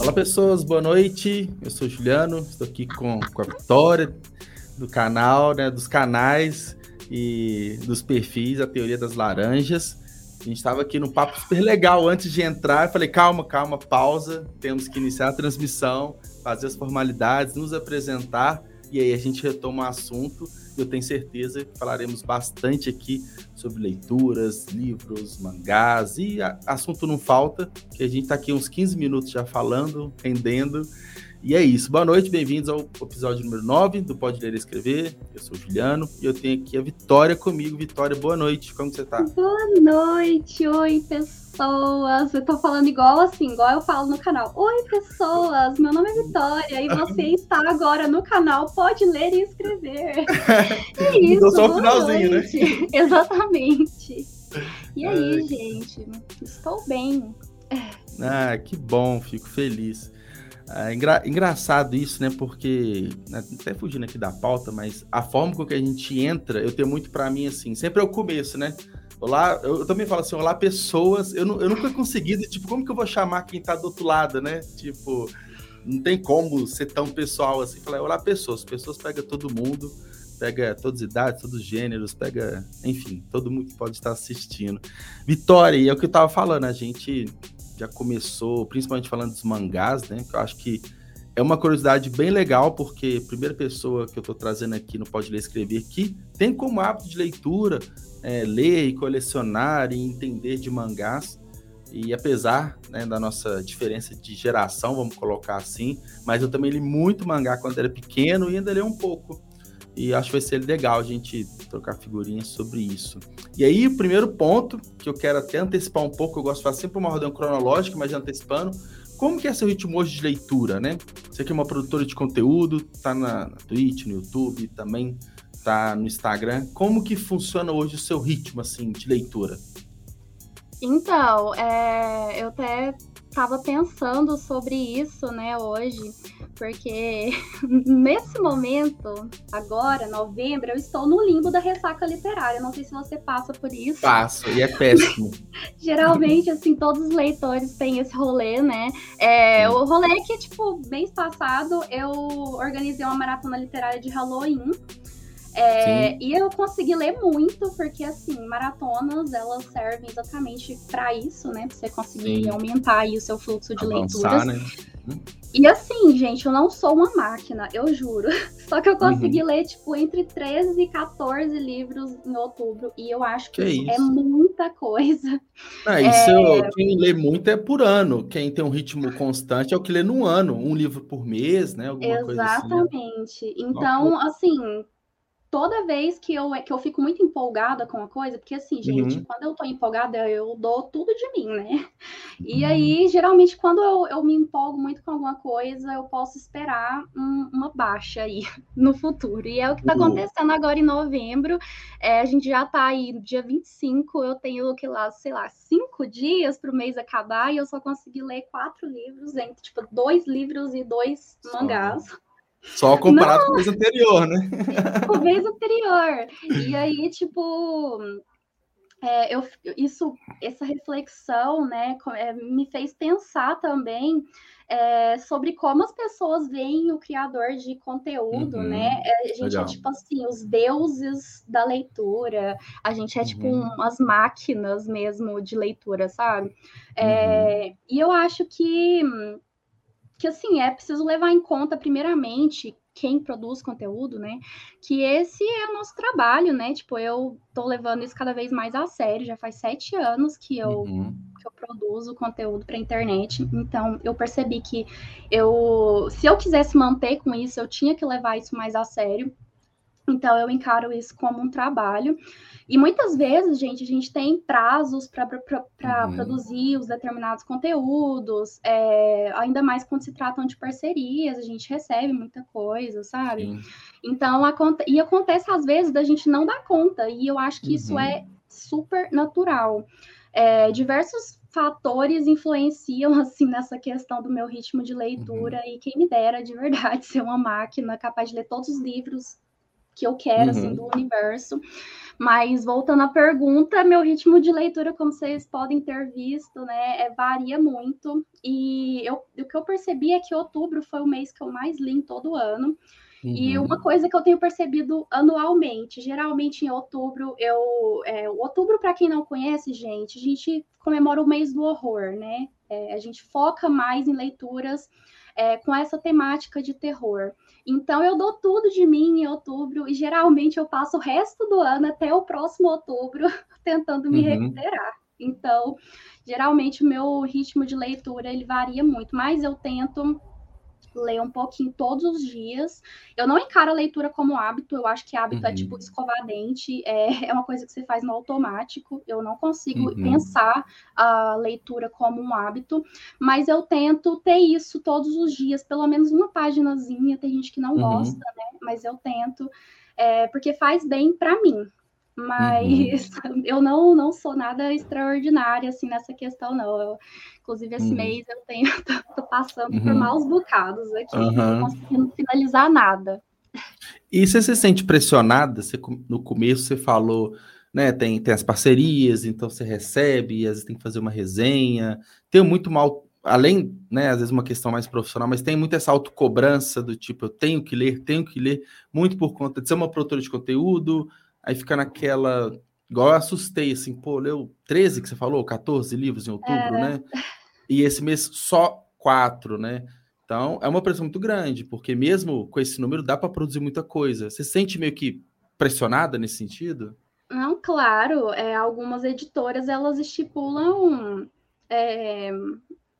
Olá pessoas, boa noite. Eu sou o Juliano, estou aqui com, com a Vitória do canal, né, dos canais e dos perfis, a teoria das laranjas. A gente estava aqui no papo super legal antes de entrar. Eu falei, calma, calma, pausa. Temos que iniciar a transmissão, fazer as formalidades, nos apresentar e aí a gente retoma o assunto. Eu tenho certeza que falaremos bastante aqui sobre leituras, livros, mangás e assunto não falta, que a gente está aqui uns 15 minutos já falando, rendendo. E é isso. Boa noite, bem-vindos ao episódio número 9 do Pode Ler e Escrever. Eu sou o Juliano e eu tenho aqui a Vitória comigo. Vitória, boa noite. Como você tá? Boa noite. Oi, pessoas. Eu tô falando igual assim, igual eu falo no canal. Oi, pessoas. Meu nome é Vitória e você está agora no canal Pode Ler e Escrever. É isso. só o finalzinho, né? noite. né? Exatamente. E aí, gente? Estou bem. Ah, que bom, fico feliz. É engra engraçado isso, né? Porque, né, até fugindo aqui da pauta, mas a forma com que a gente entra, eu tenho muito para mim assim, sempre é o começo, né? Olá, eu, também falo assim, olá pessoas, eu, eu nunca consegui, tipo, como que eu vou chamar quem tá do outro lado, né? Tipo, não tem como ser tão pessoal assim, falar, olá pessoas, pessoas pega todo mundo, pega todas as idades, todos os gêneros, pega, enfim, todo mundo que pode estar assistindo. Vitória, e é o que eu tava falando, a gente já começou, principalmente falando dos mangás, né? Que eu acho que é uma curiosidade bem legal, porque a primeira pessoa que eu estou trazendo aqui no Pode Ler Escrever que tem como hábito de leitura é, ler e colecionar e entender de mangás. E apesar né, da nossa diferença de geração, vamos colocar assim, mas eu também li muito mangá quando era pequeno e ainda li um pouco. E acho que vai ser legal a gente trocar figurinhas sobre isso. E aí, o primeiro ponto, que eu quero até antecipar um pouco, eu gosto de fazer sempre uma ordem cronológica, mas já antecipando, como que é seu ritmo hoje de leitura, né? Você que é uma produtora de conteúdo, tá na, na Twitch, no YouTube, também tá no Instagram. Como que funciona hoje o seu ritmo, assim, de leitura? Então, é, eu até estava pensando sobre isso, né, hoje, porque nesse momento, agora, novembro, eu estou no limbo da ressaca literária. Não sei se você passa por isso. Passo, e é péssimo. Geralmente, assim, todos os leitores têm esse rolê, né? É, o rolê é que, tipo, mês passado eu organizei uma maratona literária de Halloween. É, e eu consegui ler muito, porque assim, maratonas elas servem exatamente para isso, né? Pra você conseguir Sim. aumentar aí o seu fluxo de Avançar, leituras. Né? E assim, gente, eu não sou uma máquina, eu juro. Só que eu consegui uhum. ler, tipo, entre 13 e 14 livros em outubro. E eu acho que, que isso é, é muita coisa. Ah, isso é... quem lê muito é por ano. Quem tem um ritmo constante é o que lê no ano, um livro por mês, né? Alguma assim. Exatamente. Assim. Então, assim, toda vez que eu, que eu fico muito empolgada com a coisa, porque assim, gente, uhum. quando eu tô empolgada, eu dou tudo de mim, né? E uhum. aí, geralmente, quando eu, eu me empolgo muito com alguma coisa, eu posso esperar um, uma baixa aí no futuro. E é o que tá uhum. acontecendo agora em novembro. É, a gente já tá aí no dia 25, eu tenho que lá, sei lá, cinco dias para o mês acabar, e eu só consegui ler quatro livros, entre tipo, dois livros e dois mangás. Só comparado Não. com o mês anterior, né? Com o mês anterior. E aí, tipo, é, eu, isso, essa reflexão, né, é, me fez pensar também é, sobre como as pessoas veem o criador de conteúdo, uhum. né? É, a gente é Legal. é tipo assim, os deuses da leitura, a gente é tipo uhum. umas máquinas mesmo de leitura, sabe? É, uhum. E eu acho que que assim, é preciso levar em conta, primeiramente, quem produz conteúdo, né? Que esse é o nosso trabalho, né? Tipo, eu tô levando isso cada vez mais a sério, já faz sete anos que eu, uhum. que eu produzo conteúdo para internet, então eu percebi que eu, se eu quisesse manter com isso, eu tinha que levar isso mais a sério. Então eu encaro isso como um trabalho. E muitas vezes, gente, a gente tem prazos para uhum. produzir os determinados conteúdos, é, ainda mais quando se tratam de parcerias, a gente recebe muita coisa, sabe? Sim. Então, e acontece às vezes da gente não dar conta, e eu acho que uhum. isso é super natural. É, diversos fatores influenciam assim nessa questão do meu ritmo de leitura uhum. e quem me dera de verdade ser uma máquina capaz de ler todos os livros que eu quero assim, uhum. assim do universo Mas voltando à pergunta, meu ritmo de leitura, como vocês podem ter visto, né, é, varia muito. E eu, o que eu percebi é que outubro foi o mês que eu mais li em todo ano. Uhum. E uma coisa que eu tenho percebido anualmente, geralmente em outubro, eu. É, outubro, para quem não conhece, gente, a gente comemora o mês do horror, né? É, a gente foca mais em leituras é, com essa temática de terror. Então, eu dou tudo de mim em outubro e geralmente eu passo o resto do ano até o próximo outubro tentando me uhum. recuperar. Então, geralmente o meu ritmo de leitura ele varia muito, mas eu tento ler um pouquinho todos os dias. Eu não encaro a leitura como hábito, eu acho que hábito uhum. é tipo uhum. escovar dente, é, é uma coisa que você faz no automático. Eu não consigo uhum. pensar a leitura como um hábito, mas eu tento ter isso todos os dias, pelo menos uma paginazinha. Tem gente que não uhum. gosta, né? Mas eu tento, é, porque faz bem para mim. Mas uhum. eu não, não sou nada extraordinária assim nessa questão, não. Eu, inclusive, esse uhum. mês eu tenho, tô, tô passando uhum. por maus bocados aqui, não conseguindo finalizar nada. E você se sente pressionada? Você, no começo você falou, né? Tem, tem as parcerias, então você recebe, às vezes tem que fazer uma resenha. Tem muito mal, além, né? Às vezes uma questão mais profissional, mas tem muito essa autocobrança do tipo, eu tenho que ler, tenho que ler, muito por conta de ser uma produtora de conteúdo, aí fica naquela. Igual eu assustei, assim, pô, leu 13 que você falou, 14 livros em outubro, é. né? E esse mês só quatro, né? Então é uma pressão muito grande, porque mesmo com esse número dá para produzir muita coisa. Você se sente meio que pressionada nesse sentido? Não, claro. É, algumas editoras elas estipulam é,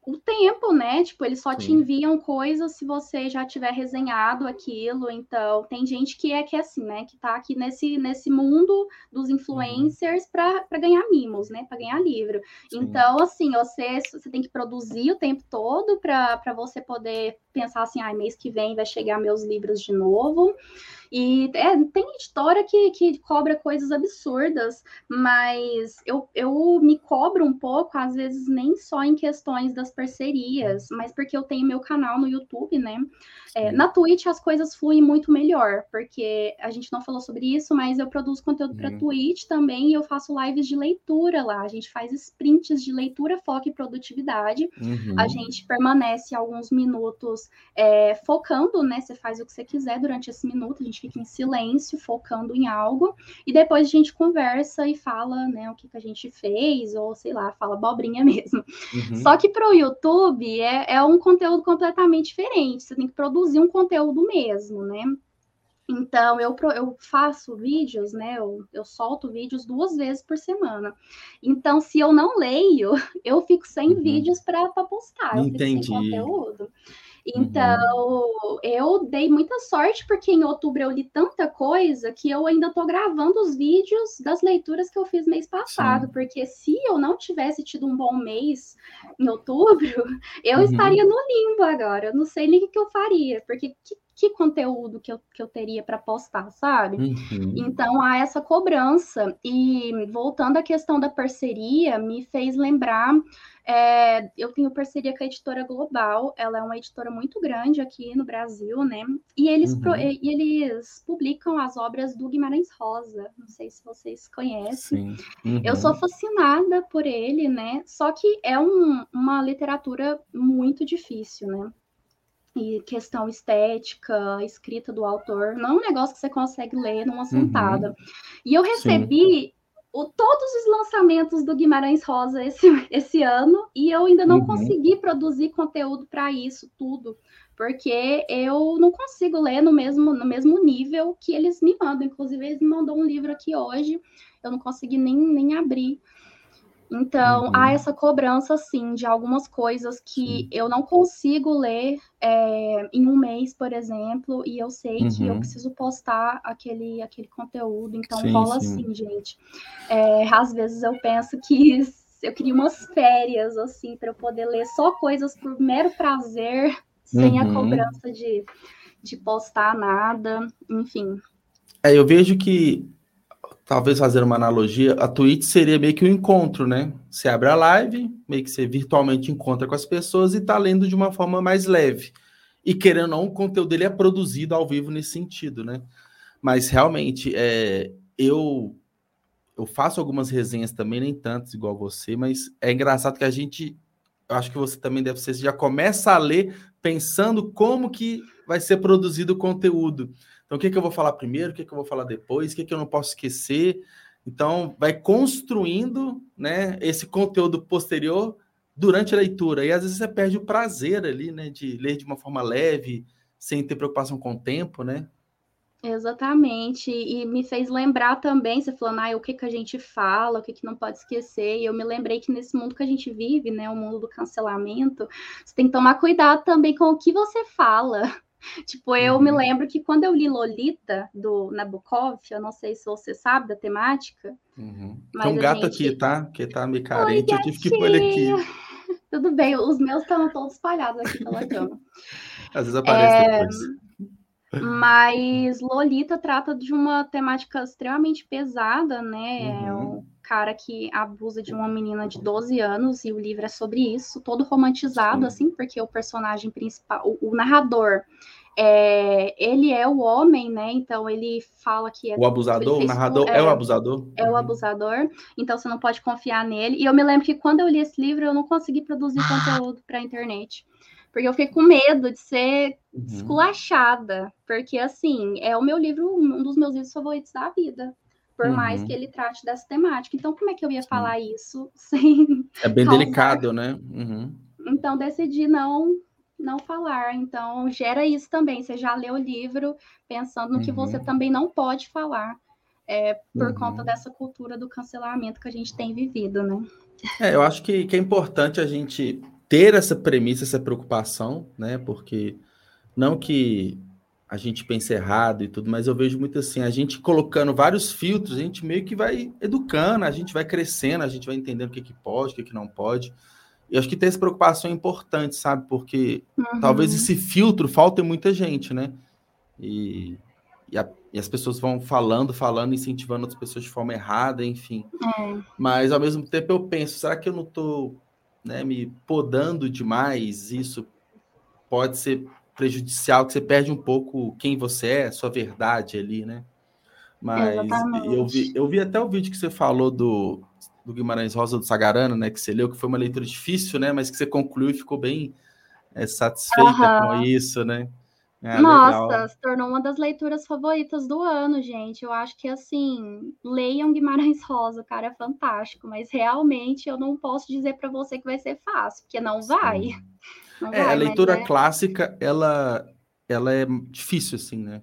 o tempo, né? Tipo, eles só Sim. te enviam coisas se você já tiver resenhado aquilo. Então, tem gente que é que é assim, né? Que tá aqui nesse, nesse mundo dos uhum. influencers uhum. para ganhar mimos, né? Para ganhar livro. Sim. Então, assim, você, você tem que produzir o tempo todo para você poder pensar assim, ah, mês que vem vai chegar meus livros de novo. E é, tem editora que, que cobra coisas absurdas, mas eu, eu me cobro um pouco, às vezes, nem só em questões das parcerias, mas porque eu tenho meu canal no YouTube, né? É, na Twitch as coisas fluem muito melhor, porque a gente não falou sobre isso, mas eu produzo conteúdo para uhum. Twitch também e eu faço lives de leitura lá. A gente faz sprints de leitura, foco e produtividade. Uhum. A gente permanece alguns minutos é, focando, né? Você faz o que você quiser durante esse minuto, a gente fica em silêncio, focando em algo, e depois a gente conversa e fala, né, o que, que a gente fez, ou sei lá, fala abobrinha mesmo. Uhum. Só que para o YouTube é, é um conteúdo completamente diferente. Você tem que produzir produzir um conteúdo mesmo, né? Então, eu, eu faço vídeos, né? Eu, eu solto vídeos duas vezes por semana. Então, se eu não leio, eu fico sem uhum. vídeos para postar. Entendi. Eu fico sem conteúdo. Então, uhum. eu dei muita sorte, porque em outubro eu li tanta coisa que eu ainda estou gravando os vídeos das leituras que eu fiz mês passado. Sim. Porque se eu não tivesse tido um bom mês em outubro, eu uhum. estaria no limbo agora. Eu não sei nem o que eu faria, porque que que conteúdo que eu, que eu teria para postar, sabe? Uhum. Então há essa cobrança. E voltando à questão da parceria, me fez lembrar. É, eu tenho parceria com a editora Global, ela é uma editora muito grande aqui no Brasil, né? E eles, uhum. pro, e eles publicam as obras do Guimarães Rosa. Não sei se vocês conhecem. Uhum. Eu sou fascinada por ele, né? Só que é um, uma literatura muito difícil, né? E questão estética, escrita do autor, não é um negócio que você consegue ler numa uhum. sentada. Uhum. E eu recebi o, todos os lançamentos do Guimarães Rosa esse, esse ano e eu ainda não uhum. consegui produzir conteúdo para isso tudo, porque eu não consigo ler no mesmo, no mesmo nível que eles me mandam. Inclusive, eles me mandou um livro aqui hoje, eu não consegui nem, nem abrir. Então, uhum. há essa cobrança, sim, de algumas coisas que eu não consigo ler é, em um mês, por exemplo, e eu sei uhum. que eu uhum. preciso postar aquele, aquele conteúdo. Então, sim, rola sim. assim, gente. É, às vezes eu penso que eu queria umas férias, assim, para eu poder ler só coisas por mero prazer, sem uhum. a cobrança de, de postar nada, enfim. É, eu vejo que talvez fazer uma analogia, a Twitch seria meio que um encontro, né? Você abre a live, meio que você virtualmente encontra com as pessoas e tá lendo de uma forma mais leve. E querendo ou não, o conteúdo dele é produzido ao vivo nesse sentido, né? Mas realmente, é, eu eu faço algumas resenhas também, nem tantas igual você, mas é engraçado que a gente, eu acho que você também deve ser, você já começa a ler pensando como que vai ser produzido o conteúdo. Então, o que, que eu vou falar primeiro, o que, que eu vou falar depois, o que, que eu não posso esquecer. Então, vai construindo né, esse conteúdo posterior durante a leitura. E às vezes você perde o prazer ali, né, de ler de uma forma leve, sem ter preocupação com o tempo, né? Exatamente, e me fez lembrar também, você falando, ah, o que que a gente fala, o que que não pode esquecer, e eu me lembrei que nesse mundo que a gente vive, né, o mundo do cancelamento, você tem que tomar cuidado também com o que você fala. Tipo, eu uhum. me lembro que quando eu li Lolita, do Nabokov, eu não sei se você sabe da temática. Uhum. Tem um gato gente... aqui, tá? Que tá meio carente, Oi, eu tive que pôr ele aqui. Tudo bem, os meus estão todos espalhados aqui pela cama. Às vezes aparece é... depois. Mas Lolita trata de uma temática extremamente pesada, né? É uhum. É um cara que abusa de uma menina de 12 anos, e o livro é sobre isso, todo romantizado, Sim. assim, porque o personagem principal, o, o narrador, é, ele é o homem, né? Então ele fala que é o abusador, o narrador é, é, o abusador. É o uhum. abusador, então você não pode confiar nele. E eu me lembro que quando eu li esse livro, eu não consegui produzir conteúdo para a internet porque eu fiquei com medo de ser uhum. esculachada, porque assim, é o meu livro, um dos meus livros favoritos da vida, por uhum. mais que ele trate dessa temática. Então, como é que eu ia Sim. falar isso sem É bem causar? delicado, né? Uhum. Então, decidi não não falar. Então, gera isso também. Você já leu o livro pensando no que você uhum. também não pode falar. É, por conta uhum. dessa cultura do cancelamento que a gente tem vivido, né? É, eu acho que, que é importante a gente ter essa premissa, essa preocupação, né? Porque não que a gente pense errado e tudo, mas eu vejo muito assim, a gente colocando vários filtros, a gente meio que vai educando, a gente vai crescendo, a gente vai entendendo o que, que pode, o que, que não pode. E acho que ter essa preocupação é importante, sabe? Porque uhum. talvez esse filtro falte muita gente, né? E, e, a, e, as pessoas vão falando, falando, incentivando outras pessoas de forma errada, enfim. É. Mas ao mesmo tempo eu penso, será que eu não estou né, me podando demais, isso pode ser prejudicial, que você perde um pouco quem você é, sua verdade ali, né? Mas eu vi, eu vi até o vídeo que você falou do, do Guimarães Rosa do Sagarana, né? Que você leu, que foi uma leitura difícil, né? Mas que você concluiu e ficou bem é, satisfeita uhum. com isso, né? É, Nossa, legal. se tornou uma das leituras favoritas do ano, gente. Eu acho que assim, leiam Guimarães Rosa, o cara é fantástico, mas realmente eu não posso dizer para você que vai ser fácil, porque não vai. Não é, vai a leitura é... clássica, ela, ela é difícil, assim, né?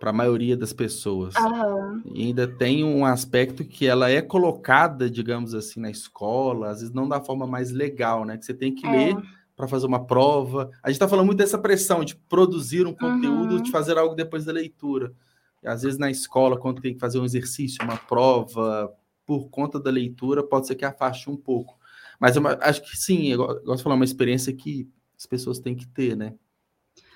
Para a maioria das pessoas. Uhum. E ainda tem um aspecto que ela é colocada, digamos assim, na escola, às vezes não da forma mais legal, né? Que você tem que é. ler para fazer uma prova. A gente está falando muito dessa pressão de produzir um conteúdo, uhum. de fazer algo depois da leitura. E, às vezes na escola, quando tem que fazer um exercício, uma prova, por conta da leitura, pode ser que afaste um pouco. Mas eu acho que sim, eu gosto de falar uma experiência que as pessoas têm que ter, né?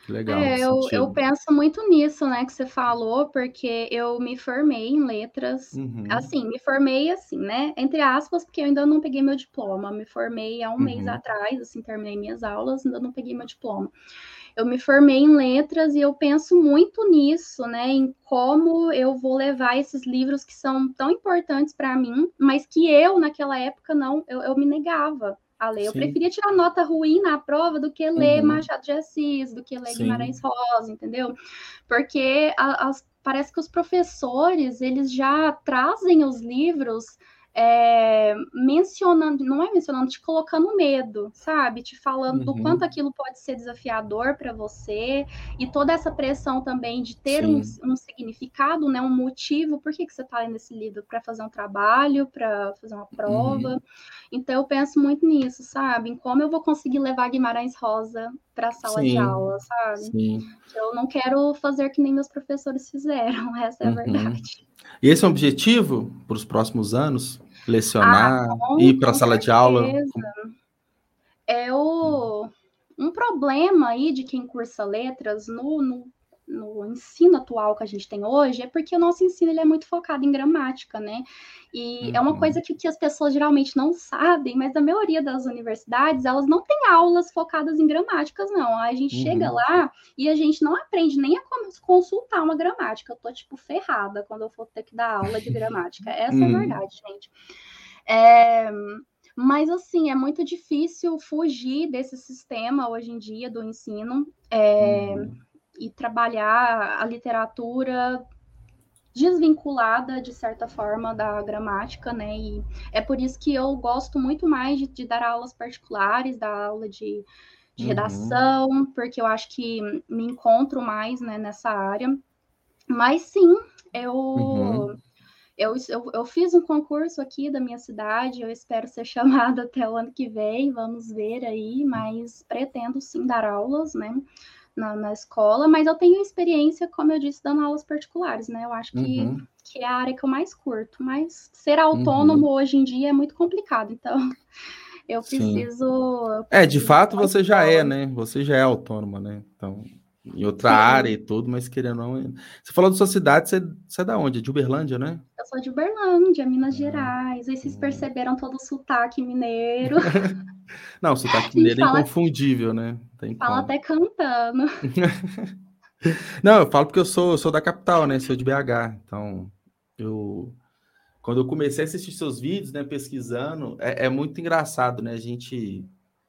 Legal. É, eu, eu penso muito nisso, né, que você falou, porque eu me formei em letras. Uhum. Assim, me formei assim, né? Entre aspas, porque eu ainda não peguei meu diploma. Me formei há um uhum. mês atrás, assim, terminei minhas aulas, ainda não peguei meu diploma. Eu me formei em letras e eu penso muito nisso, né? Em como eu vou levar esses livros que são tão importantes para mim, mas que eu, naquela época, não, eu, eu me negava a ler. Sim. Eu preferia tirar nota ruim na prova do que ler uhum. Machado de Assis, do que ler Sim. Guimarães Rosa, entendeu? Porque a, as, parece que os professores, eles já trazem os livros é, mencionando, não é mencionando, te colocando medo, sabe? Te falando uhum. do quanto aquilo pode ser desafiador para você e toda essa pressão também de ter um, um, significado, né? Um motivo, por que, que você está lendo esse livro? Para fazer um trabalho, para fazer uma prova. Uhum. Então eu penso muito nisso, sabe? Em como eu vou conseguir levar Guimarães Rosa para a sala Sim. de aula, sabe? Sim. Eu não quero fazer que nem meus professores fizeram, essa é a uhum. verdade. E esse é o objetivo para os próximos anos? Lecionar, ah, ir para a sala de aula? É o, um problema aí de quem cursa letras no, no, no ensino atual que a gente tem hoje é porque o nosso ensino ele é muito focado em gramática, né? E uhum. é uma uhum. coisa que, que as pessoas geralmente não sabem, mas a maioria das universidades, elas não têm aulas focadas em gramáticas, não. A gente uhum. chega lá e a gente não aprende nem a consultar uma gramática. Eu tô, tipo, ferrada quando eu for ter que dar aula de gramática. Essa uhum. é a uhum. verdade, gente. É... Mas, assim, é muito difícil fugir desse sistema hoje em dia do ensino. É... Uhum e trabalhar a literatura desvinculada, de certa forma, da gramática, né? E é por isso que eu gosto muito mais de, de dar aulas particulares, da aula de, de uhum. redação, porque eu acho que me encontro mais né, nessa área. Mas sim, eu, uhum. eu, eu, eu, fiz um concurso aqui da minha cidade, eu espero ser chamada até o ano que vem, vamos ver aí, mas pretendo sim dar aulas, né? Na, na, escola, mas eu tenho experiência, como eu disse, dando aulas particulares, né? Eu acho que, uhum. que é a área que eu mais curto, mas ser autônomo uhum. hoje em dia é muito complicado, então eu preciso. é, de fato você já é, né? Você já é autônoma, né? Então, em outra Sim. área e tudo, mas querendo não. Você falou da sua cidade, você, você é da onde? De Uberlândia, né? Eu sou de Uberlândia, Minas ah, Gerais. Aí vocês perceberam todo o sotaque mineiro. Não, o sotaque mineiro é fala, inconfundível, né? Tem fala como. até cantando. Não, eu falo porque eu sou, eu sou da capital, né? Sou de BH. Então, eu. Quando eu comecei a assistir seus vídeos, né, pesquisando, é, é muito engraçado, né? A gente.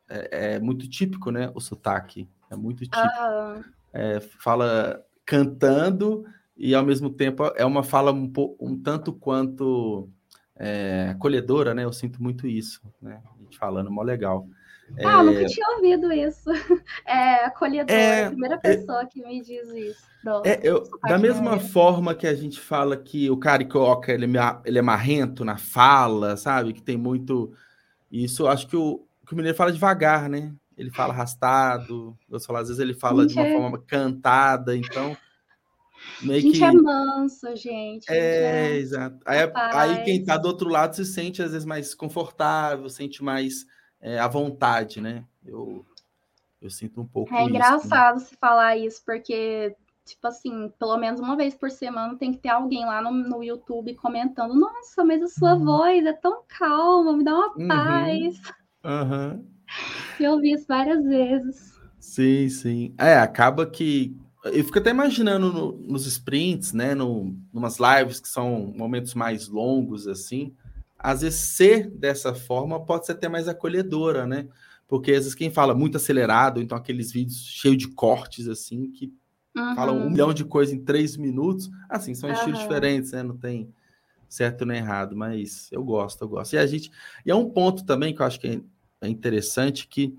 É, é, muito típico, né? O sotaque. É muito típico. Ah. É, fala cantando e, ao mesmo tempo, é uma fala um, um tanto quanto é, acolhedora, né? Eu sinto muito isso, né? A gente falando, mó legal. Ah, é... nunca tinha ouvido isso. É acolhedora, é, a primeira é pessoa é, que me diz isso. é, eu, da mesma forma que a gente fala que o carioca ele, ele é marrento na fala, sabe? Que tem muito. Isso, acho que o, que o mineiro fala devagar, né? Ele fala arrastado, eu falo, às vezes ele fala de uma forma cantada, então Meio gente que... é manso, gente. É, é... exato. Aí, aí, quem tá do outro lado se sente às vezes mais confortável, sente mais é, à vontade, né? Eu, eu sinto um pouco. É isso, engraçado né? se falar isso, porque, tipo assim, pelo menos uma vez por semana tem que ter alguém lá no, no YouTube comentando: Nossa, mas a sua uhum. voz é tão calma, me dá uma uhum. paz. Uhum. Eu ouvi isso várias vezes. Sim, sim. É, acaba que eu fico até imaginando no, nos sprints, né, no, numas lives que são momentos mais longos, assim, às vezes ser dessa forma pode ser até mais acolhedora, né? Porque às vezes quem fala muito acelerado, então aqueles vídeos cheios de cortes, assim, que uhum. falam um milhão de coisas em três minutos, assim, são uhum. estilos diferentes, né? Não tem certo nem errado, mas eu gosto, eu gosto. E a gente. E é um ponto também que eu acho que é, é interessante que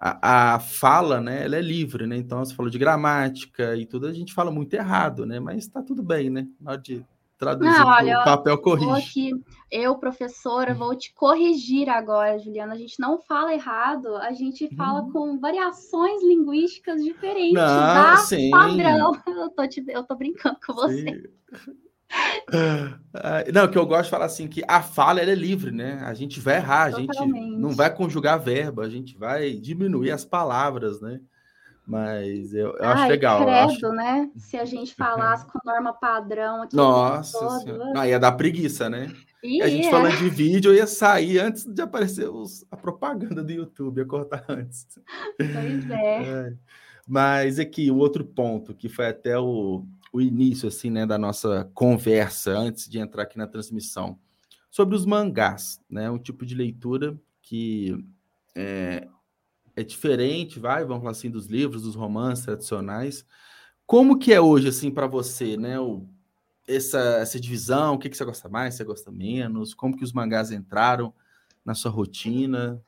a, a, fala, né, ela é livre, né? Então, você falou de gramática e tudo, a gente fala muito errado, né? Mas tá tudo bem, né? Na hora de traduzir Não, olha, o papel corrige. Aqui, eu, professora, vou te corrigir agora, Juliana. A gente não fala errado, a gente fala hum. com variações linguísticas diferentes não, da sim. padrão. Eu tô, te, eu tô brincando com você. Sim. Não, que eu gosto de falar assim, que a fala é livre, né? A gente vai errar, a gente não vai conjugar verbo, a gente vai diminuir as palavras, né? Mas eu, eu acho Ai, legal. Credo, acho... né? Se a gente falasse com norma padrão aqui. Nossa, não, ia dar preguiça, né? E a gente é. falando de vídeo, ia sair antes de aparecer os, a propaganda do YouTube, ia cortar antes. Pois é. é. Mas aqui, o outro ponto, que foi até o, o início assim, né, da nossa conversa antes de entrar aqui na transmissão sobre os mangás, né, um tipo de leitura que é, é diferente, vai, vamos falar assim, dos livros, dos romances tradicionais. Como que é hoje assim para você, né, o, essa, essa divisão? O que, que você gosta mais, você gosta menos? Como que os mangás entraram na sua rotina?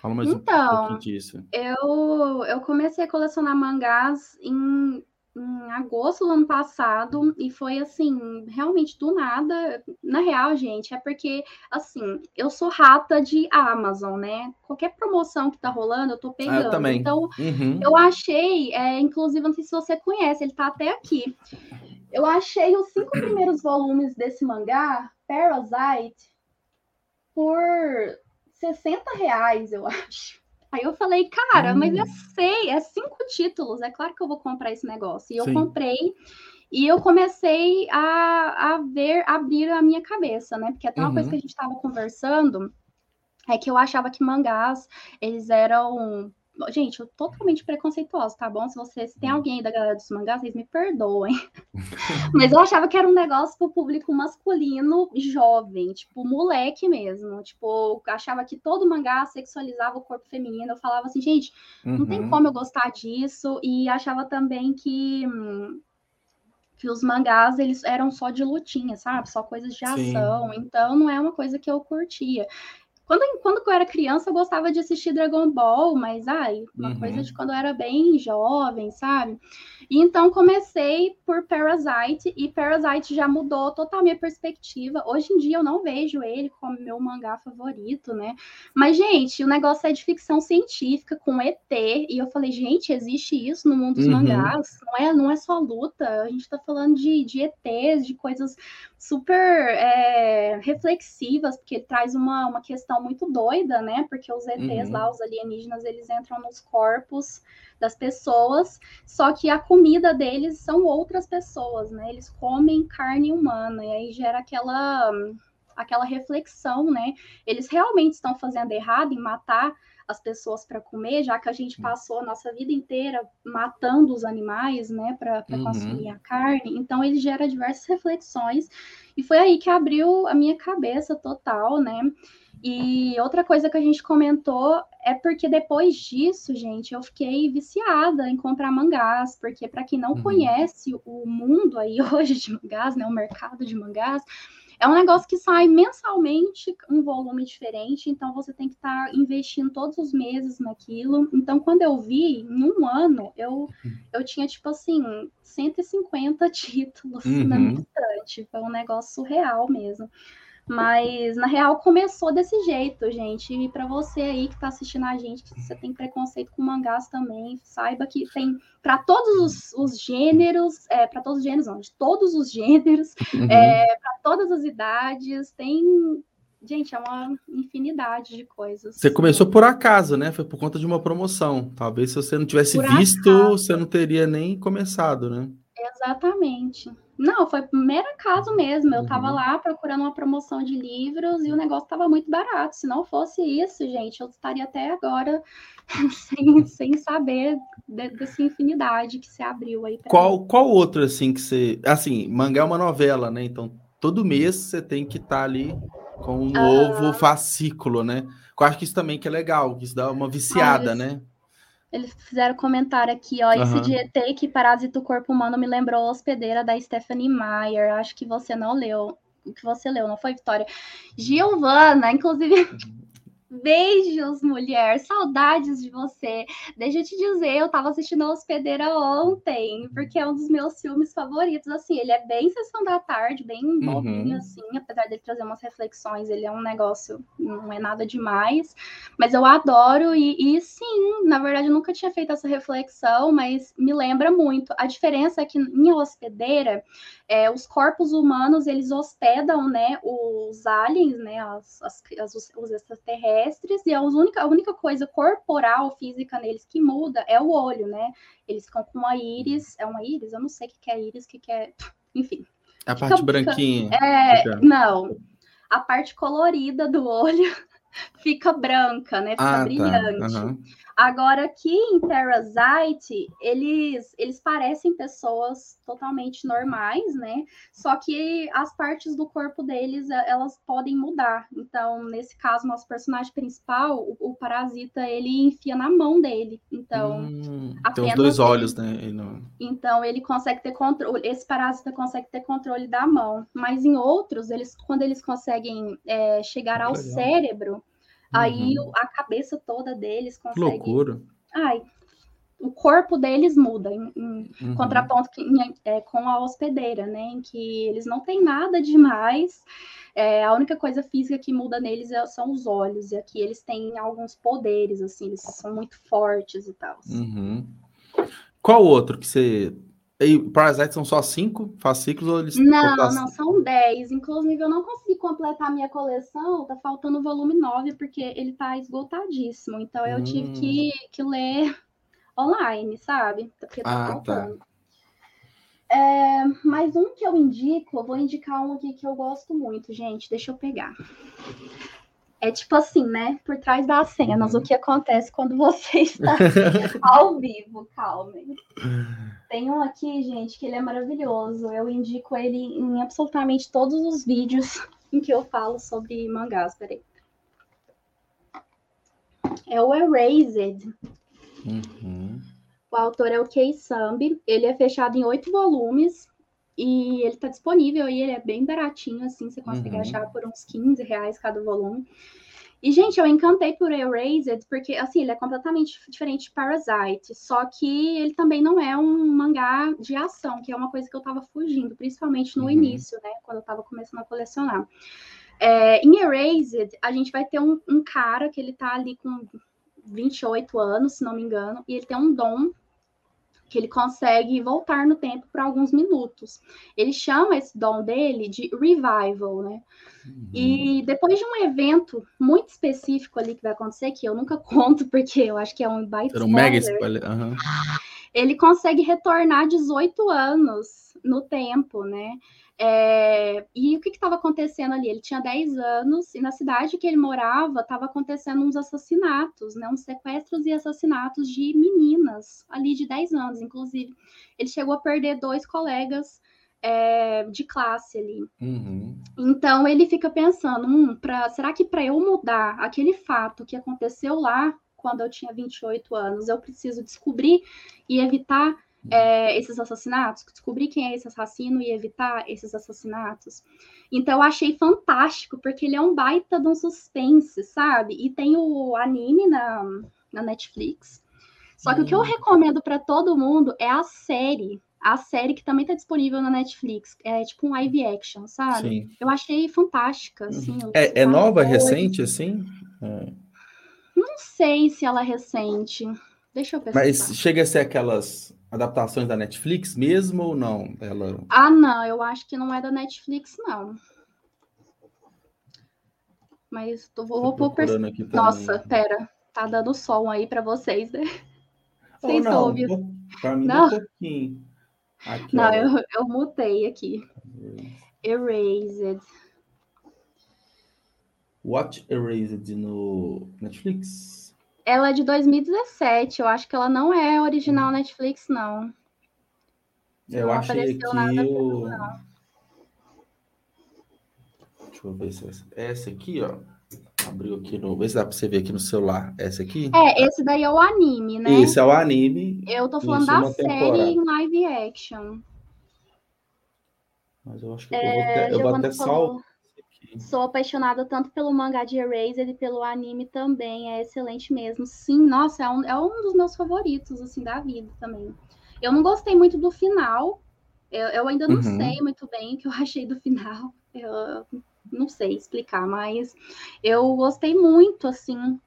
Fala mais então, um pouquinho disso. Eu, eu comecei a colecionar mangás em em agosto do ano passado e foi assim, realmente do nada. Na real, gente, é porque assim, eu sou rata de Amazon, né? Qualquer promoção que tá rolando, eu tô pegando. Ah, eu também. Então, uhum. eu achei, é, inclusive, não sei se você conhece, ele tá até aqui. Eu achei os cinco primeiros volumes desse mangá, Parasite, por 60 reais, eu acho. Aí eu falei, cara, hum. mas eu sei, é cinco títulos, é claro que eu vou comprar esse negócio. E eu Sim. comprei e eu comecei a, a ver, abrir a minha cabeça, né? Porque até uma uhum. coisa que a gente estava conversando é que eu achava que mangás, eles eram Gente, eu totalmente preconceituosa, tá bom? Se vocês tem hum. alguém aí da galera dos mangás, vocês me perdoem. Mas eu achava que era um negócio pro público masculino jovem, tipo, moleque mesmo. Tipo, eu achava que todo mangá sexualizava o corpo feminino. Eu falava assim, gente, uhum. não tem uhum. como eu gostar disso. E achava também que. que os mangás eles eram só de lutinha, sabe? Só coisas de ação. Sim. Então não é uma coisa que eu curtia. Quando, quando eu era criança, eu gostava de assistir Dragon Ball, mas ai, uma uhum. coisa de quando eu era bem jovem, sabe? E então comecei por Parasite, e Parasite já mudou total a minha perspectiva. Hoje em dia eu não vejo ele como meu mangá favorito, né? Mas, gente, o negócio é de ficção científica com ET, e eu falei, gente, existe isso no mundo dos uhum. mangás, não é, não é só luta, a gente tá falando de, de ETs, de coisas super é, reflexivas, porque traz uma, uma questão muito doida, né? Porque os ETs uhum. lá, os alienígenas, eles entram nos corpos das pessoas, só que a comida deles são outras pessoas, né? Eles comem carne humana, e aí gera aquela, aquela reflexão, né? Eles realmente estão fazendo errado em matar as pessoas para comer, já que a gente passou a nossa vida inteira matando os animais, né, para uhum. consumir a carne. Então ele gera diversas reflexões e foi aí que abriu a minha cabeça total, né? E outra coisa que a gente comentou é porque depois disso, gente, eu fiquei viciada em comprar mangás, porque para quem não uhum. conhece o mundo aí hoje de mangás, né, o mercado de mangás, é um negócio que sai mensalmente, um volume diferente, então você tem que estar tá investindo todos os meses naquilo. Então, quando eu vi, em um ano, eu, eu tinha, tipo assim, 150 títulos uhum. na minha estante. Foi um negócio surreal mesmo. Mas na real começou desse jeito, gente. E para você aí que está assistindo a gente, que você tem preconceito com mangás também, saiba que tem para todos os, os gêneros, é, para todos os gêneros, não, de todos os gêneros, uhum. é, para todas as idades, tem. Gente, é uma infinidade de coisas. Você começou por acaso, né? Foi por conta de uma promoção. Talvez se você não tivesse por visto, acaso. você não teria nem começado, né? Exatamente. Não, foi primeiro caso mesmo. Eu estava uhum. lá procurando uma promoção de livros e o negócio estava muito barato. Se não fosse isso, gente, eu estaria até agora sem, sem saber de, dessa infinidade que se abriu aí. Qual, qual outro, assim, que você. Assim, mangá é uma novela, né? Então, todo mês você tem que estar tá ali com um novo ah. fascículo, né? Eu acho que isso também que é legal, que isso dá uma viciada, ah, né? Eles fizeram comentário aqui, ó. Uhum. Esse ET que parasita o corpo humano me lembrou a hospedeira da Stephanie Meyer. Acho que você não leu. O que você leu, não foi, Vitória? Giovana, inclusive. Uhum. Beijos, mulher. Saudades de você. Deixa eu te dizer, eu tava assistindo a Hospedeira ontem, porque é um dos meus filmes favoritos. Assim, ele é bem sessão da tarde, bem uhum. bobinho, assim, apesar dele trazer umas reflexões, ele é um negócio, não é nada demais. Mas eu adoro, e, e sim, na verdade, eu nunca tinha feito essa reflexão, mas me lembra muito. A diferença é que em Hospedeira, é, os corpos humanos eles hospedam né, os aliens, né, as, as, as os extraterrestres, e a única, a única coisa corporal, física neles que muda é o olho, né? Eles ficam com uma íris, é uma íris? Eu não sei o que é íris, o que é. Enfim. A parte fica, branquinha. É, não. A parte colorida do olho fica branca, né? Fica ah, tá. brilhante. Tá. Uhum. Agora, aqui em Parasite, eles, eles parecem pessoas totalmente normais, né? Só que as partes do corpo deles, elas podem mudar. Então, nesse caso, nosso personagem principal, o, o parasita, ele enfia na mão dele. Então, hum, tem os dois olhos, né? Não... Então, ele consegue ter controle, esse parasita consegue ter controle da mão. Mas em outros, eles, quando eles conseguem é, chegar ao cérebro, Aí uhum. a cabeça toda deles consegue. Que loucura. Ai, o corpo deles muda em, em uhum. contraponto que, em, é, com a hospedeira, né? Em que eles não têm nada demais. É, a única coisa física que muda neles é, são os olhos. E aqui eles têm alguns poderes, assim, eles são muito fortes e tal. Uhum. Qual outro que você E Parasite são só cinco fascículos ou eles Não, não, são dez. Inclusive, eu não consegui completar minha coleção, tá faltando o volume nove, porque ele tá esgotadíssimo. Então eu hum. tive que, que ler online, sabe? Porque tá ah, tá. faltando. Tá. É, mas um que eu indico, eu vou indicar um aqui que eu gosto muito, gente. Deixa eu pegar. É tipo assim, né? Por trás das cenas, uhum. o que acontece quando você está ao vivo, calmem. Tem um aqui, gente, que ele é maravilhoso. Eu indico ele em absolutamente todos os vídeos em que eu falo sobre mangás. Peraí. É o Erased. Uhum. O autor é o Kei Sambi. Ele é fechado em oito volumes. E ele está disponível e ele é bem baratinho, assim, você consegue uhum. achar por uns 15 reais cada volume. E, gente, eu encantei por Erased, porque, assim, ele é completamente diferente de Parasite, só que ele também não é um mangá de ação, que é uma coisa que eu tava fugindo, principalmente no uhum. início, né, quando eu tava começando a colecionar. É, em Erased, a gente vai ter um, um cara que ele tá ali com 28 anos, se não me engano, e ele tem um dom que ele consegue voltar no tempo por alguns minutos. Ele chama esse dom dele de revival, né? Uhum. E depois de um evento muito específico ali que vai acontecer, que eu nunca conto porque eu acho que é um baita spoiler, um mega spoiler. Uhum. ele consegue retornar 18 anos no tempo, né? É, e o que estava acontecendo ali? Ele tinha 10 anos e na cidade que ele morava estava acontecendo uns assassinatos, né? Uns sequestros e assassinatos de meninas ali de 10 anos, inclusive. Ele chegou a perder dois colegas é, de classe ali. Uhum. Então ele fica pensando: hum, pra, será que para eu mudar aquele fato que aconteceu lá quando eu tinha 28 anos, eu preciso descobrir e evitar é, esses assassinatos, descobrir quem é esse assassino e evitar esses assassinatos. Então eu achei fantástico, porque ele é um baita de um suspense, sabe? E tem o anime na, na Netflix. Só que o que eu hum. recomendo para todo mundo é a série. A série que também está disponível na Netflix. É tipo um live action, sabe? Sim. Eu achei fantástica, assim. É, é nova, recente, assim? É. Não sei se ela é recente. Deixa eu pensar. Mas chega a ser aquelas adaptações da Netflix mesmo ou não? Ela... Ah, não, eu acho que não é da Netflix, não. Mas tô, vou, vou pers... Nossa, pera, tá dando som aí para vocês, né? Vocês oh, não, ouvem? Pra mim não. um pouquinho. Aqui, não, eu, eu mutei aqui. Erased. Watch Erased no Netflix? Ela é de 2017. Eu acho que ela não é original hum. Netflix, não. Eu não achei que o... Deixa eu ver se essa... essa aqui, ó. Abriu aqui no. Vê se dá pra você ver aqui no celular. Essa aqui? É, esse daí é o anime, né? Esse é o anime. Eu tô falando da série em live action. Mas eu acho que é, eu vou, eu vou até. Sou apaixonada tanto pelo mangá de Erased e pelo anime também. É excelente mesmo. Sim, nossa, é um, é um dos meus favoritos, assim, da vida também. Eu não gostei muito do final. Eu, eu ainda não uhum. sei muito bem o que eu achei do final. Eu não sei explicar, mas eu gostei muito, assim.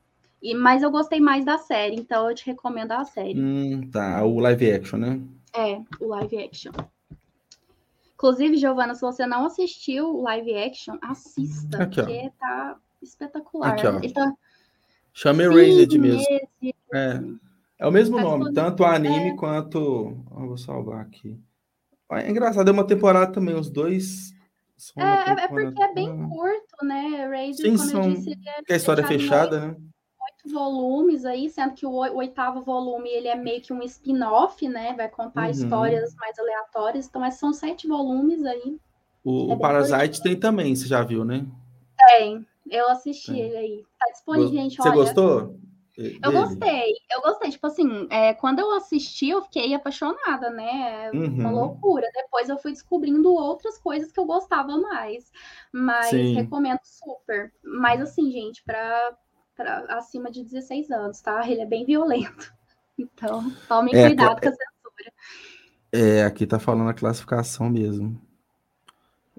E, mas eu gostei mais da série, então eu te recomendo a série. Hum, tá, o live action, né? É, o live action. Inclusive, Giovana, se você não assistiu live action, assista, Aqui, porque tá espetacular. Aqui, ó. Ele tá... Chama Erased mesmo. É. é o mesmo tá nome, tanto anime é... quanto. Eu vou salvar aqui. É engraçado, é uma temporada também, os dois. É, é porque é bem curto, né? Erased, Sim, como são... eu disse, ele é, é a história fechada, né? Volumes aí, sendo que o, oitavo volume ele é meio que um spin-off, né? Vai contar uhum. histórias mais aleatórias. Então, são sete volumes aí. O, é o Parasite tem também, você já viu, né? Tem. Eu assisti ele aí. Tá disponível, gente. Você olha, gostou? Eu gostei, eu gostei. Tipo assim, é, quando eu assisti, eu fiquei apaixonada, né? Uhum. Uma loucura. Depois eu fui descobrindo outras coisas que eu gostava mais. Mas Sim. recomendo super. Mas assim, gente, para pra, acima de 16 anos, tá? Ele é bem violento. Então, tomem é, cuidado com a censura. É, aqui tá falando a classificação mesmo.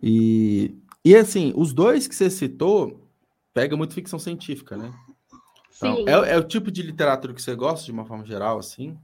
E, e assim, os dois que você citou pega muito ficção científica, né? Então, Sim. É, é o tipo de literatura que você gosta de uma forma geral, assim?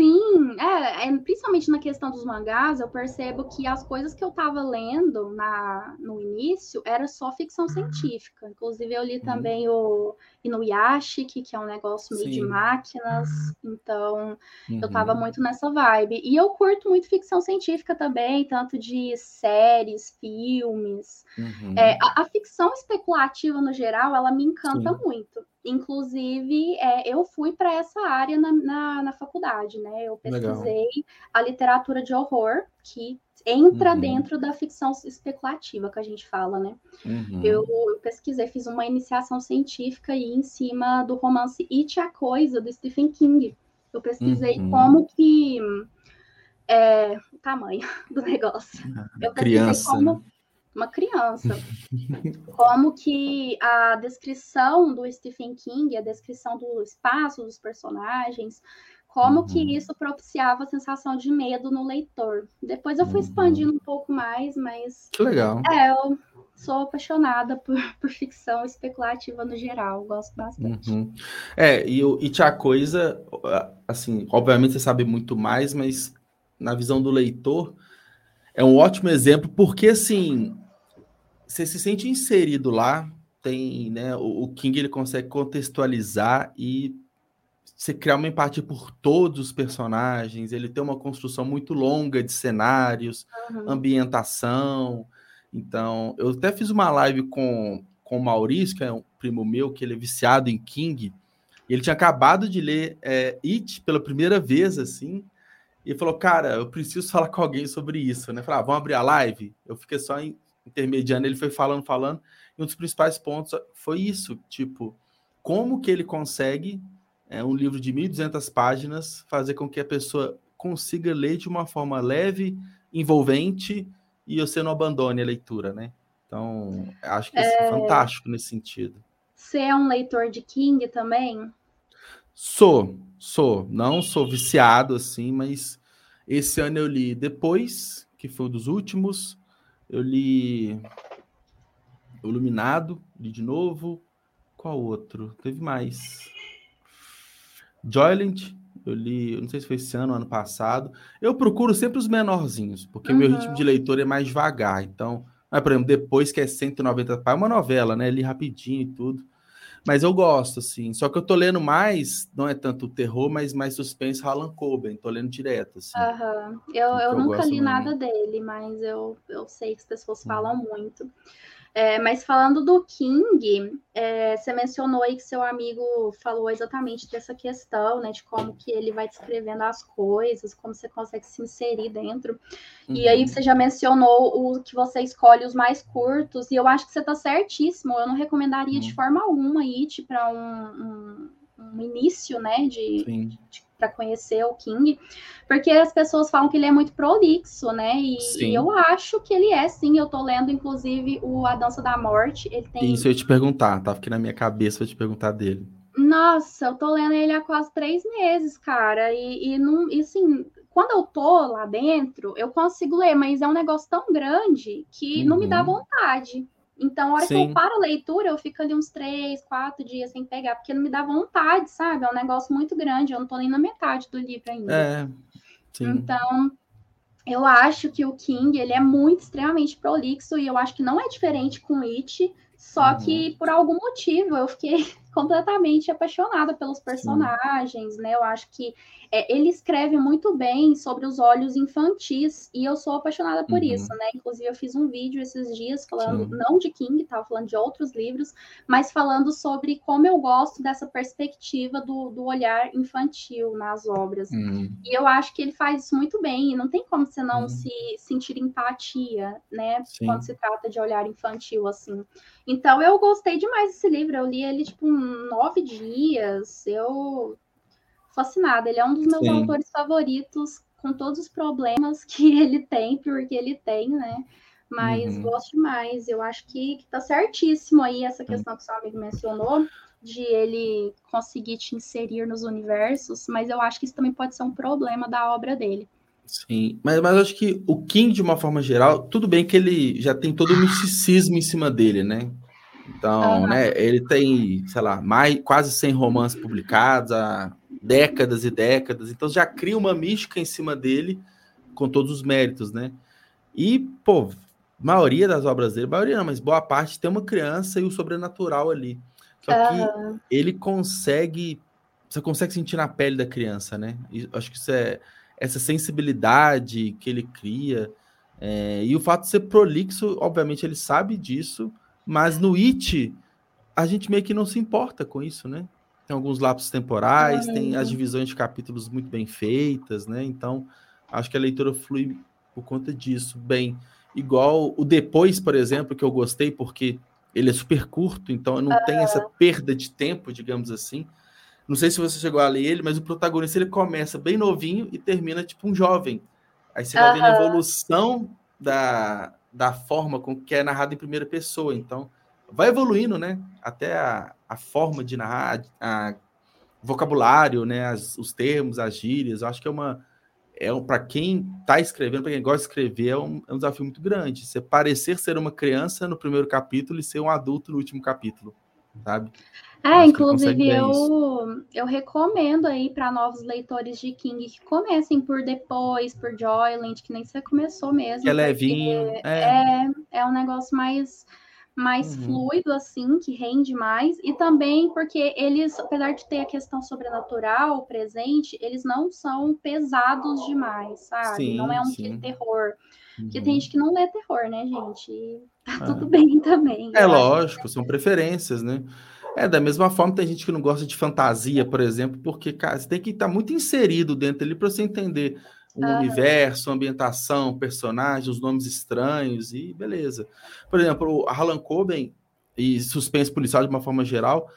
Sim, é, é, principalmente na questão dos mangás, eu percebo que as coisas que eu estava lendo na, no início era só ficção científica. Inclusive, eu li uhum. também o Inuyasha, que, que é um negócio meio Sim. de máquinas. Então, uhum. eu estava muito nessa vibe. E eu curto muito ficção científica também, tanto de séries, filmes. Uhum. É, a, a, ficção especulativa, no geral, ela me encanta Sim. muito. Inclusive, é, eu fui para essa área na, na, na, faculdade, né? Eu pesquisei Legal. a literatura de horror, que entra uhum. dentro da ficção especulativa que a gente fala, né? Uhum. Eu, eu, pesquisei, fiz uma iniciação científica aí em cima do romance It a Coisa, do Stephen King. Eu pesquisei uhum. como que é, o tamanho do negócio. Eu pesquisei Criança. como? Uma criança. Como que a descrição do Stephen King, a descrição do espaço dos personagens, como uhum. que isso propiciava a sensação de medo no leitor. Depois eu fui uhum. expandindo um pouco mais, mas. Que legal. É, eu sou apaixonada por, por ficção especulativa no geral, gosto bastante. Uhum. É, e, e tinha coisa, assim, obviamente você sabe muito mais, mas na visão do leitor, é um ótimo exemplo, porque assim, você se sente inserido lá, tem, né, o, o King ele consegue contextualizar e você criar uma empatia por todos os personagens, ele tem uma construção muito longa de cenários, uhum. ambientação. Então, eu até fiz uma live com, com o Maurício, que é um primo meu, que ele é viciado em King, e ele tinha acabado de ler é, It pela primeira vez, assim, e falou, cara, eu preciso falar com alguém sobre isso, né? Falei, ah, vamos abrir a live? Eu fiquei só em, intermediando, ele foi falando, falando, e um dos principais pontos foi isso, tipo, como que ele consegue, é, um livro de 1.200 páginas, fazer com que a pessoa consiga ler de uma forma leve, envolvente, e você não abandone a leitura, né? Então, acho que é, é fantástico nesse sentido. Você é um leitor de King também? Sou, sou. Não sou viciado assim, mas esse ano eu li depois, que foi um dos últimos. Eu li Iluminado, li de novo. Qual outro? Teve mais. Joyland, eu li, eu não sei se foi esse ano ou ano passado. Eu procuro sempre os menorzinhos, porque o uhum. meu ritmo de leitura é mais devagar. Então, mas, por exemplo, depois que é 190 páginas, é uma novela, né? Li rapidinho e tudo. Mas eu gosto, assim. Só que eu tô lendo mais, não é tanto terror, mas mais suspense Alan Coben. Tô lendo direto, assim. Uhum. Eu, eu, eu nunca li nada dele, mas eu, eu sei que as pessoas falam muito. É, mas falando do King, é, você mencionou aí que seu amigo falou exatamente dessa questão, né? De como que ele vai descrevendo as coisas, como você consegue se inserir dentro. Uhum. E aí você já mencionou o que você escolhe os mais curtos, e eu acho que você está certíssimo. Eu não recomendaria uhum. de forma alguma ir para um, um, um, início, né? de, de para conhecer o King, porque as pessoas falam que ele é muito prolixo, né? E, e, eu acho que ele é, sim. Eu tô lendo, inclusive, o A Dança da Morte. Ele tem... Isso eu ia te perguntar, tava aqui na minha cabeça eu te perguntar dele. Nossa, eu tô lendo ele há quase três meses, cara. E, e, não, e assim, quando eu tô lá dentro, eu consigo ler, mas é um negócio tão grande que uhum. não me dá uhum. vontade. Então, a hora Sim. que eu paro a leitura, eu fico ali uns três, quatro dias sem pegar, porque não me dá vontade, sabe? É um negócio muito grande, eu não tô nem na metade do livro ainda. É. Sim. Então, eu acho que o King, ele é muito, extremamente prolixo, e eu acho que não é diferente com It, só uhum. que por algum motivo eu fiquei completamente apaixonada pelos personagens, Sim. né? Eu acho que é, ele escreve muito bem sobre os olhos infantis e eu sou apaixonada por uhum. isso, né? Inclusive, eu fiz um vídeo esses dias falando, Sim. não de King, tava falando de outros livros, mas falando sobre como eu gosto dessa perspectiva do, do olhar infantil nas obras. Uhum. E eu acho que ele faz isso muito bem, e não tem como você não uhum. se sentir empatia, né? Sim. Quando se trata de olhar infantil, assim. Então, eu gostei demais desse livro, eu li ele, tipo, nove dias. Eu fascinada. Ele é um dos meus Sim. autores favoritos, com todos os problemas que ele tem, porque ele tem, né? Mas uhum. gosto demais. Eu acho que, que tá certíssimo aí essa questão que o seu amigo mencionou, de ele conseguir te inserir nos universos, mas eu acho que isso também pode ser um problema da obra dele. Sim, mas, mas eu acho que o King, de uma forma geral, tudo bem que ele já tem todo o misticismo em cima dele, né? Então, uhum. né, ele tem, sei lá, mais, quase 100 romances publicados, a décadas e décadas, então já cria uma mística em cima dele com todos os méritos, né? E, pô, maioria das obras dele, maioria não, mas boa parte tem uma criança e o sobrenatural ali. Só que uhum. ele consegue, você consegue sentir na pele da criança, né? E acho que isso é essa sensibilidade que ele cria. É, e o fato de ser prolixo, obviamente ele sabe disso, mas no It a gente meio que não se importa com isso, né? Tem alguns lapsos temporais, tem as divisões de capítulos muito bem feitas, né? Então, acho que a leitura flui por conta disso bem. Igual o Depois, por exemplo, que eu gostei porque ele é super curto, então não tem essa perda de tempo, digamos assim. Não sei se você chegou a ler ele, mas o protagonista ele começa bem novinho e termina tipo um jovem. Aí você vai vendo a evolução da, da forma com que é narrado em primeira pessoa. Então, vai evoluindo, né? Até a, a forma de narrar, a, vocabulário, né? As, os termos, as gírias. Eu acho que é uma. É um, para quem está escrevendo, para quem gosta de escrever, é um, é um desafio muito grande. Você parecer ser uma criança no primeiro capítulo e ser um adulto no último capítulo, sabe? É, inclusive eu, eu recomendo aí para novos leitores de King que comecem por depois, por Joyland, que nem você começou mesmo. Que é levinho. É, é, é um negócio mais mais uhum. fluido, assim, que rende mais, e também porque eles, apesar de ter a questão sobrenatural presente, eles não são pesados demais, sabe? Sim, não é um sim. terror. Porque uhum. tem gente que não lê terror, né, gente? E tá é. tudo bem também. É lógico, são preferências, né? É, da mesma forma, tem gente que não gosta de fantasia, por exemplo, porque, cara, você tem que estar muito inserido dentro ali para você entender o uhum. universo, a ambientação, personagens, os nomes estranhos e beleza. Por exemplo, a Harlan Coben e suspense policial de uma forma geral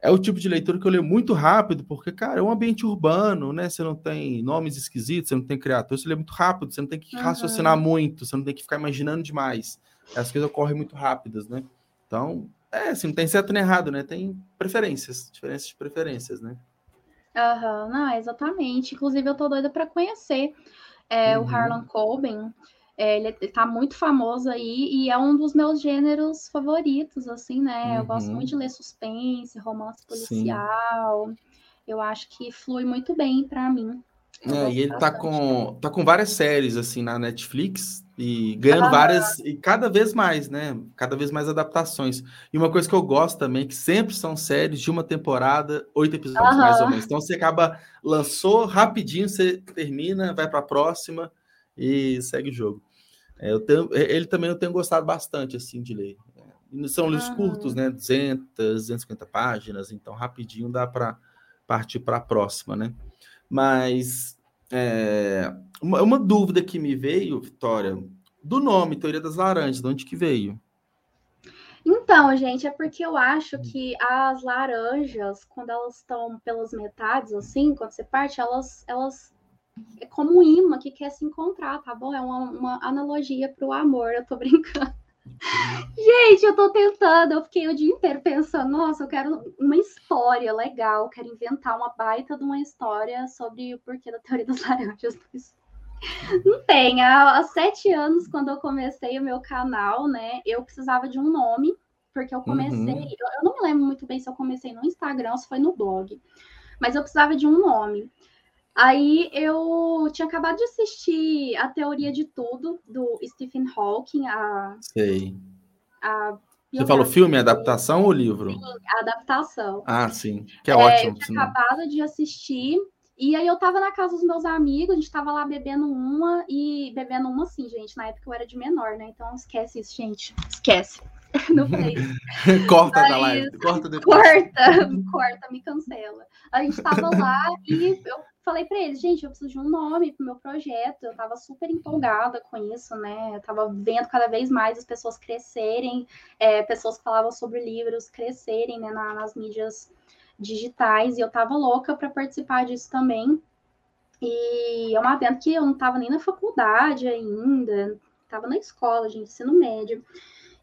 é o tipo de leitura que eu leio muito rápido, porque, cara, é um ambiente urbano, né? Você não tem nomes esquisitos, você não tem criatura, você lê muito rápido, você não tem que uhum. raciocinar muito, você não tem que ficar imaginando demais. As coisas ocorrem muito rápidas, né? Então, é, assim, não tem certo nem errado, né? Tem preferências, diferenças de preferências, né? Aham, não, exatamente. Inclusive, eu tô doida para conhecer é, uhum. o Harlan Coben. É, ele, ele tá muito famoso aí e é um dos meus gêneros favoritos, assim, né? Uhum. Eu gosto uhum. muito de ler suspense, romance policial. Sim. Eu acho que flui muito bem para mim. É, e ele tá com, tá com várias séries assim na Netflix e ganhando ah. várias e cada vez mais, né? Cada vez mais adaptações. E uma coisa que eu gosto também que sempre são séries de uma temporada, oito episódios mais ou menos. Então você acaba lançou rapidinho, você termina, vai para a próxima e segue o jogo. É, eu tenho, ele também eu tenho gostado bastante assim de ler. São livros curtos, né? 200, 250 páginas, então rapidinho dá para partir para a próxima, né? Mas é, uma, uma, dúvida que me veio, Vitória, do nome Teoria das Laranjas, de onde que veio? Então, gente, é porque eu acho que as laranjas, quando elas estão pelas metades, assim, quando você parte, elas, elas é como um imã que quer se encontrar, tá bom? É uma, uma analogia para o amor, eu tô brincando. Gente, eu tô tentando, eu fiquei o dia inteiro pensando, nossa, eu quero uma história legal, quero inventar uma baita de uma história sobre o porquê da teoria das laranjas. Não tem, há, há sete anos, quando eu comecei o meu canal, né, eu precisava de um nome, porque eu comecei, uhum. eu, eu não me lembro muito bem se eu comecei no Instagram ou se foi no blog, mas eu precisava de um nome. Aí eu tinha acabado de assistir A Teoria de Tudo, do Stephen Hawking. A, Sei. A Você falou filme, adaptação ou livro? Sim, a adaptação. Ah, sim. Que é, é ótimo. Eu tinha acabado de assistir. E aí eu tava na casa dos meus amigos, a gente tava lá bebendo uma e bebendo uma assim, gente. Na época eu era de menor, né? Então esquece isso, gente. Esquece. Não falei corta Mas, da live. Corta depois. Corta, corta, me cancela. A gente tava lá e eu falei para eles, gente, eu preciso de um nome pro meu projeto. Eu tava super empolgada com isso, né? Eu tava vendo cada vez mais as pessoas crescerem, é, pessoas que falavam sobre livros crescerem né, na, nas mídias digitais, e eu tava louca para participar disso também. E é uma venda que eu não tava nem na faculdade ainda, tava na escola, gente, ensino médio.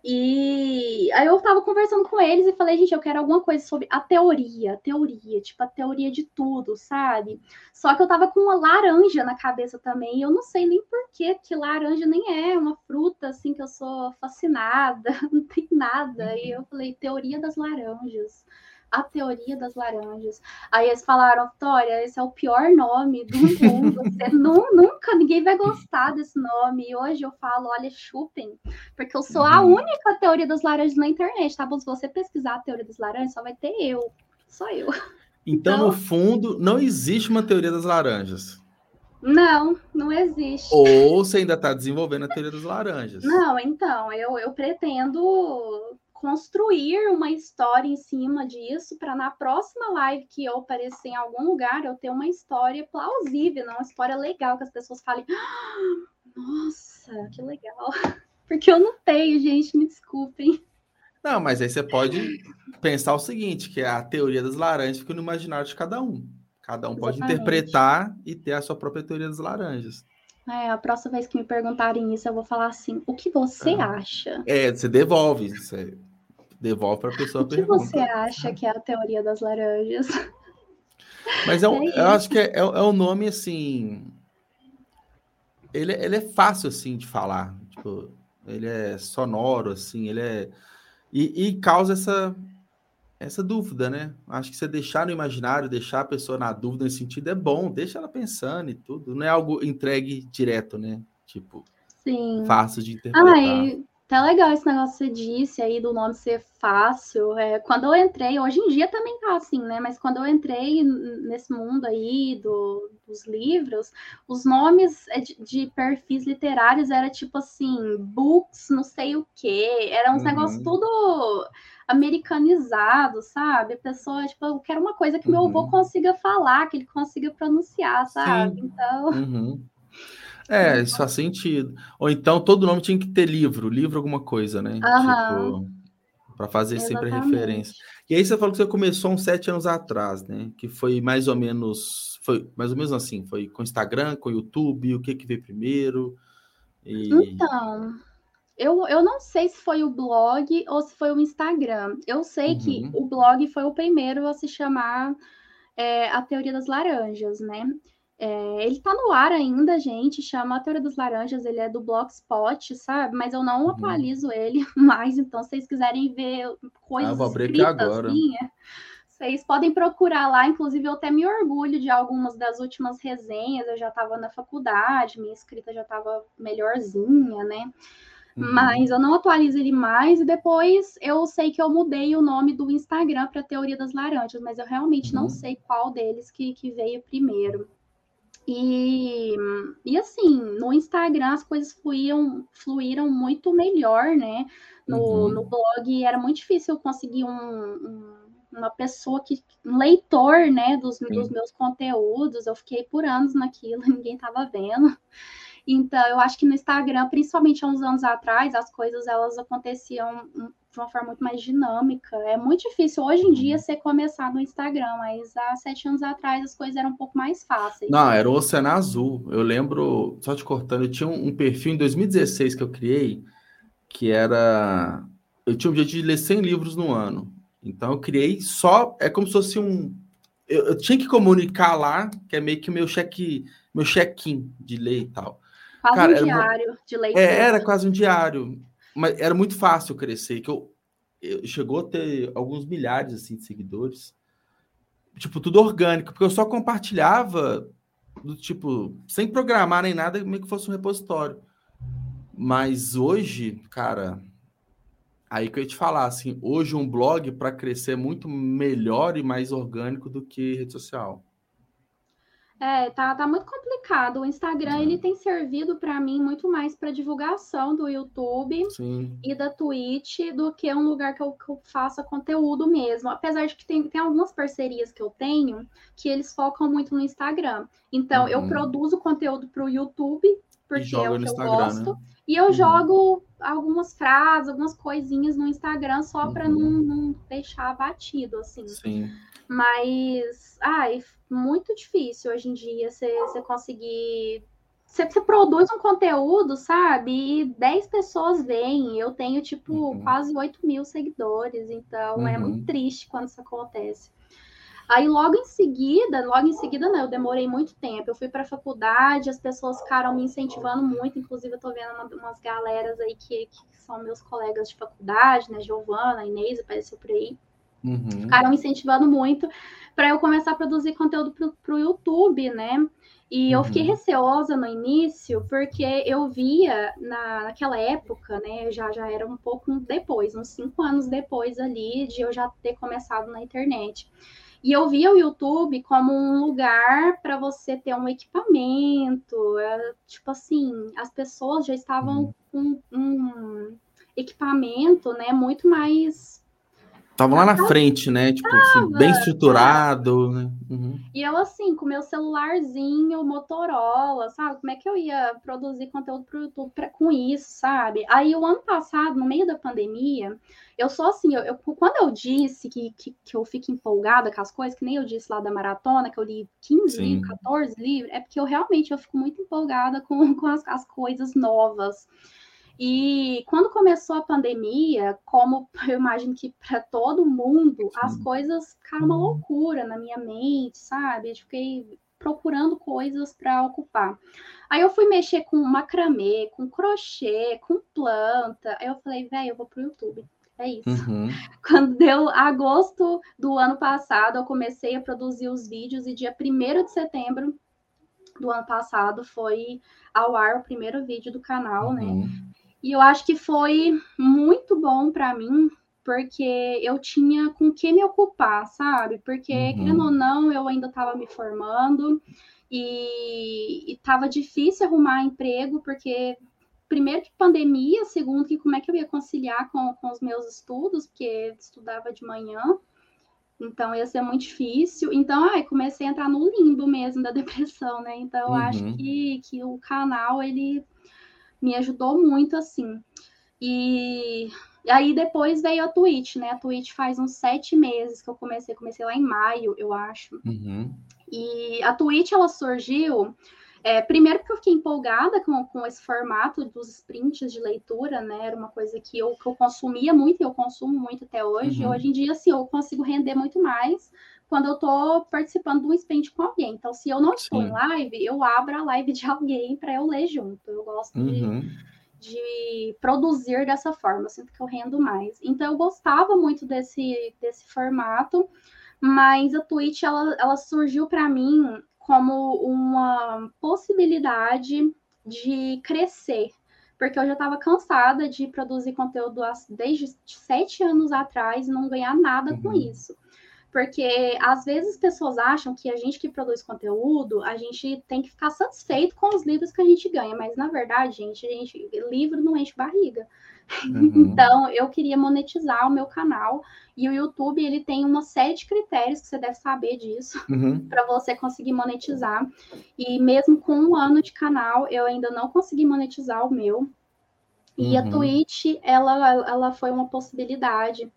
E aí eu tava conversando com eles e falei, gente, eu quero alguma coisa sobre a teoria, a teoria, tipo a teoria de tudo, sabe? Só que eu tava com uma laranja na cabeça também, e eu não sei nem por que que laranja nem é uma fruta assim que eu sou fascinada, não tem nada. E eu falei, teoria das laranjas. A Teoria das Laranjas. Aí eles falaram, Vitória, esse é o pior nome do mundo. Você não, nunca, ninguém vai gostar desse nome. E hoje eu falo, olha, chupem, porque eu sou a uhum. única Teoria das Laranjas na internet, tá bom? Se você pesquisar a Teoria das Laranjas, só vai ter eu. Só eu. Então, então, no fundo, não existe uma teoria das laranjas. Não, não existe. Ou você ainda está desenvolvendo a teoria das laranjas. Não, então, eu, eu pretendo construir uma história em cima disso para na próxima live que eu aparecer em algum lugar eu ter uma história plausível, não uma história legal que as pessoas falem, ah, nossa, que legal. Porque eu não tenho, gente, me desculpem. Não, mas aí você pode pensar o seguinte, que é a teoria das laranjas fica no imaginário de cada um. Cada um Exatamente. pode interpretar e ter a sua própria teoria das laranjas. É, a próxima vez que me perguntarem isso, eu vou falar assim: o que você é. acha? É, você devolve. Você devolve para a pessoa O que pergunta. você acha que é a teoria das laranjas? Mas é um, é eu acho que é, é, é um nome assim. Ele, ele é fácil assim de falar. Tipo, ele é sonoro, assim, ele é. E, e causa essa, essa dúvida, né? Acho que você deixar no imaginário, deixar a pessoa na dúvida nesse sentido é bom, deixa ela pensando e tudo. Não é algo entregue direto, né? Tipo, Sim. fácil de interpretar. Ai, tá legal esse negócio que você disse aí do nome ser fácil. É, quando eu entrei, hoje em dia também tá assim, né? Mas quando eu entrei nesse mundo aí do, dos livros, os nomes é, de, de perfis literários era tipo assim, books, não sei o quê. Era uns uhum. negócios tudo americanizado, sabe? A pessoa, tipo, eu quero uma coisa que uhum. meu avô uhum. consiga falar, que ele consiga pronunciar, sabe? Sim. Então. Uhum. É, isso faz sentido. Ou então todo nome tinha que ter livro, livro alguma coisa, né? Uhum. Tipo, para fazer Exatamente. sempre referência. E aí você falou que você começou uns sete anos atrás, né? Que foi mais ou menos, foi mais ou menos assim, foi com Instagram, com YouTube, o que que veio primeiro? E... Então, eu, eu não sei se foi o blog ou se foi o Instagram. Eu sei uhum. que o blog foi o primeiro a se chamar é, A Teoria das Laranjas, né? É, ele tá no ar ainda, gente, chama A Teoria das Laranjas, ele é do Blogspot, sabe? Mas eu não uhum. atualizo ele mais, então se vocês quiserem ver coisas ah, vou abrir escritas agora. minha, vocês podem procurar lá, inclusive eu até me orgulho de algumas das últimas resenhas, eu já estava na faculdade, minha escrita já estava melhorzinha, né? Uhum. Mas eu não atualizo ele mais e depois eu sei que eu mudei o nome do Instagram para Teoria das Laranjas, mas eu realmente uhum. não sei qual deles que, que veio primeiro. E, e assim, no Instagram as coisas fluíam, fluíram muito melhor, né? No, uhum. no blog era muito difícil conseguir um, um, uma pessoa que, um leitor, né, dos, dos meus conteúdos. Eu fiquei por anos naquilo, ninguém estava vendo. Então, eu acho que no Instagram, principalmente há uns anos atrás, as coisas elas aconteciam de uma forma muito mais dinâmica. É muito difícil hoje em dia você começar no Instagram, mas há sete anos atrás as coisas eram um pouco mais fáceis. Não, era o Oceano Azul. Eu lembro, só te cortando, eu tinha um, perfil em 2016 que eu criei, que era. Eu tinha o objetivo de ler 100 livros no ano. Então eu criei só. É como se fosse um. Eu, eu tinha que comunicar lá, que é meio que o meu check, meu check-in de ler e tal. Quase Cara, um diário uma... de leitura. É, era quase um diário. Mas era muito fácil crescer, que eu, eu chegou a ter alguns milhares assim, de seguidores. Tipo, tudo orgânico, porque eu só compartilhava do tipo, sem programar nem nada, meio que fosse um repositório. Mas hoje, cara, aí que eu ia te falar, assim, hoje um blog para crescer é muito melhor e mais orgânico do que rede social. É, tá, tá muito complicado. O Instagram uhum. ele tem servido para mim muito mais para divulgação do YouTube Sim. e da Twitch do que um lugar que eu, que eu, faça conteúdo mesmo. Apesar de que tem, tem algumas parcerias que eu tenho que eles focam muito no Instagram. Então, uhum. eu produzo conteúdo para o YouTube, porque é o que eu gosto. Né? E eu uhum. jogo algumas frases, algumas coisinhas no Instagram só para não, uhum. não deixar batido, assim. Sim. Mas, ai, muito difícil hoje em dia você conseguir. Você, produz um conteúdo, sabe? E 10 pessoas veem. Eu tenho, tipo, uhum. quase 8 mil seguidores. Então, uhum. é muito triste quando isso acontece. Aí, logo em seguida, logo em seguida, não, eu demorei muito tempo. Eu fui para a faculdade, as pessoas ficaram me incentivando muito. Inclusive, eu tô vendo uma, umas galeras aí que, que são meus colegas de faculdade, né? Giovana, Inês, apareceu por aí uhum. ficaram incentivando muito para eu começar a produzir conteúdo para o YouTube, né? E eu fiquei uhum. receosa no início, porque eu via na, naquela época, né? Já, já era um pouco depois, uns cinco anos depois ali de eu já ter começado na internet. E eu via o YouTube como um lugar para você ter um equipamento. É, tipo assim, as pessoas já estavam uhum. com um equipamento, né, muito mais Estavam lá na frente, né? Tipo, assim, bem estruturado, né? Uhum. E eu, assim, com meu celularzinho, Motorola, sabe? Como é que eu ia produzir conteúdo para o YouTube pra, com isso, sabe? Aí, o ano passado, no meio da pandemia, eu sou assim, eu, eu quando eu disse que, que, que, eu fico empolgada com as coisas, que nem eu disse lá da maratona, que eu li 15 Sim. livros, 14 livros, é porque eu realmente eu fico muito empolgada com, com as, as coisas novas. E quando começou a pandemia, como eu imagino que para todo mundo, as coisas ficaram uma loucura na minha mente, sabe? Eu fiquei procurando coisas para ocupar. Aí eu fui mexer com macramê, com crochê, com planta. Aí eu falei, velho, eu vou pro YouTube. É isso. Uhum. Quando deu agosto do ano passado, eu comecei a produzir os vídeos e dia 1 de setembro do ano passado foi ao ar o primeiro vídeo do canal, né? uhum. né? E eu acho que foi muito bom para mim, porque eu tinha com que me ocupar, sabe? Porque, uhum. querendo ou não, eu ainda estava me formando e estava difícil arrumar emprego, porque, primeiro, que pandemia, segundo, que como é que eu ia conciliar com, com os meus estudos, porque estudava de manhã. Então ia ser muito difícil. Então, ai, comecei a entrar no limbo mesmo da depressão, né? Então, eu uhum. acho que, que o canal ele me ajudou muito, assim. E, aí depois veio a Twitch, né? A Twitch faz uns sete meses que eu comecei, comecei lá em maio, eu acho. Uhum. E a Twitch, ela surgiu... É, primeiro que eu fiquei empolgada com, com esse formato dos sprints de leitura, né? Era uma coisa que eu, que eu consumia muito e eu consumo muito até hoje. Uhum. Hoje em dia, assim, eu consigo render muito mais quando eu estou participando de um sprint com alguém. Então, se eu não estou Sim. em live, eu abro a live de alguém para eu ler junto. Eu gosto uhum. de, de, produzir dessa forma, eu sinto que eu rendo mais. Então, eu gostava muito desse, desse formato, mas a Twitch ela, ela surgiu para mim como uma possibilidade de crescer, porque eu já estava cansada de produzir conteúdo desde sete anos atrás e não ganhar nada uhum. com isso. Porque às vezes as pessoas acham que a gente que produz conteúdo, a gente tem que ficar satisfeito com os livros que a gente ganha, mas na verdade, gente, a gente livro não enche barriga. Uhum. Então, eu queria monetizar o meu canal e o YouTube ele tem uma série de critérios que você deve saber disso uhum. para você conseguir monetizar. E mesmo com um ano de canal, eu ainda não consegui monetizar o meu. E uhum. a Twitch, ela, ela foi uma possibilidade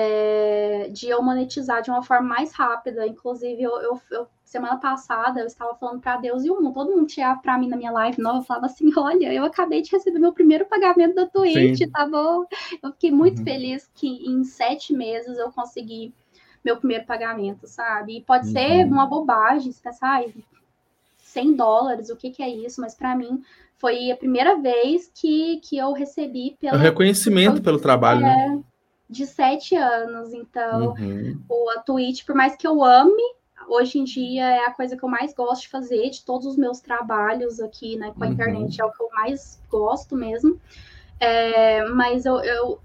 é, de eu monetizar de uma forma mais rápida. Inclusive, eu, eu, eu semana passada eu estava falando para Deus e o mundo, todo mundo chegava para mim na minha live nova, eu falava assim: olha, eu acabei de receber meu primeiro pagamento da Twitch, Sim. tá bom? Eu fiquei muito uhum. feliz que em sete meses eu consegui meu primeiro pagamento, sabe? E pode uhum. ser uma bobagem, você pensar, ai, 100 dólares, o que, que é isso? Mas para mim foi a primeira vez que, que eu recebi pelo. É o reconhecimento pelo trabalho, é, né? De sete anos. Então, uhum. o, a Twitch, por mais que eu ame, hoje em dia é a coisa que eu mais gosto de fazer de todos os meus trabalhos aqui né, com a uhum. internet, é o que eu mais gosto mesmo. É, mas eu, eu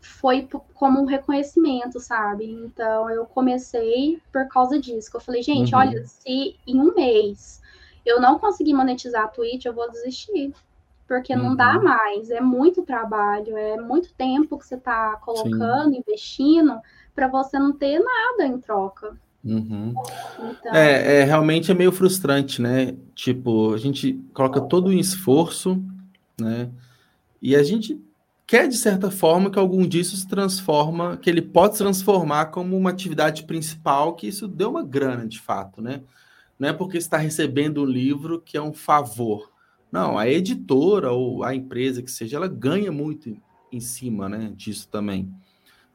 foi como um reconhecimento, sabe? Então eu comecei por causa disso. Que eu falei, gente, uhum. olha, se em um mês eu não conseguir monetizar a Twitch, eu vou desistir porque uhum. não dá uhum. mais, é muito trabalho, é muito tempo que você está colocando, Sim. investindo, para você não ter nada em troca. Uhum. Então... É, é, realmente é meio frustrante, né? Tipo, a gente coloca todo o esforço, né? E a gente quer, de certa forma, que algum disso se transforma, que ele pode se transformar como uma atividade principal, que isso dê uma grana, de fato, né? Não é porque está recebendo um livro que é um favor, não, a editora ou a empresa que seja, ela ganha muito em cima né, disso também.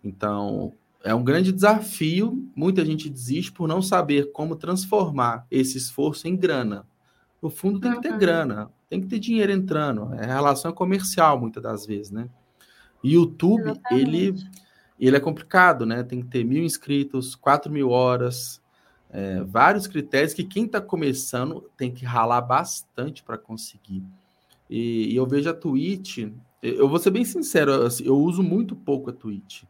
Então, é um grande desafio. Muita gente desiste por não saber como transformar esse esforço em grana. No fundo, tem que ter grana, tem que ter dinheiro entrando. É relação comercial, muitas das vezes, né? YouTube, ele, ele é complicado, né? Tem que ter mil inscritos, quatro mil horas, é, vários critérios que quem está começando tem que ralar bastante para conseguir. E, e, eu vejo a Twitch, eu vou ser bem sincero, assim, eu uso muito pouco a Twitch.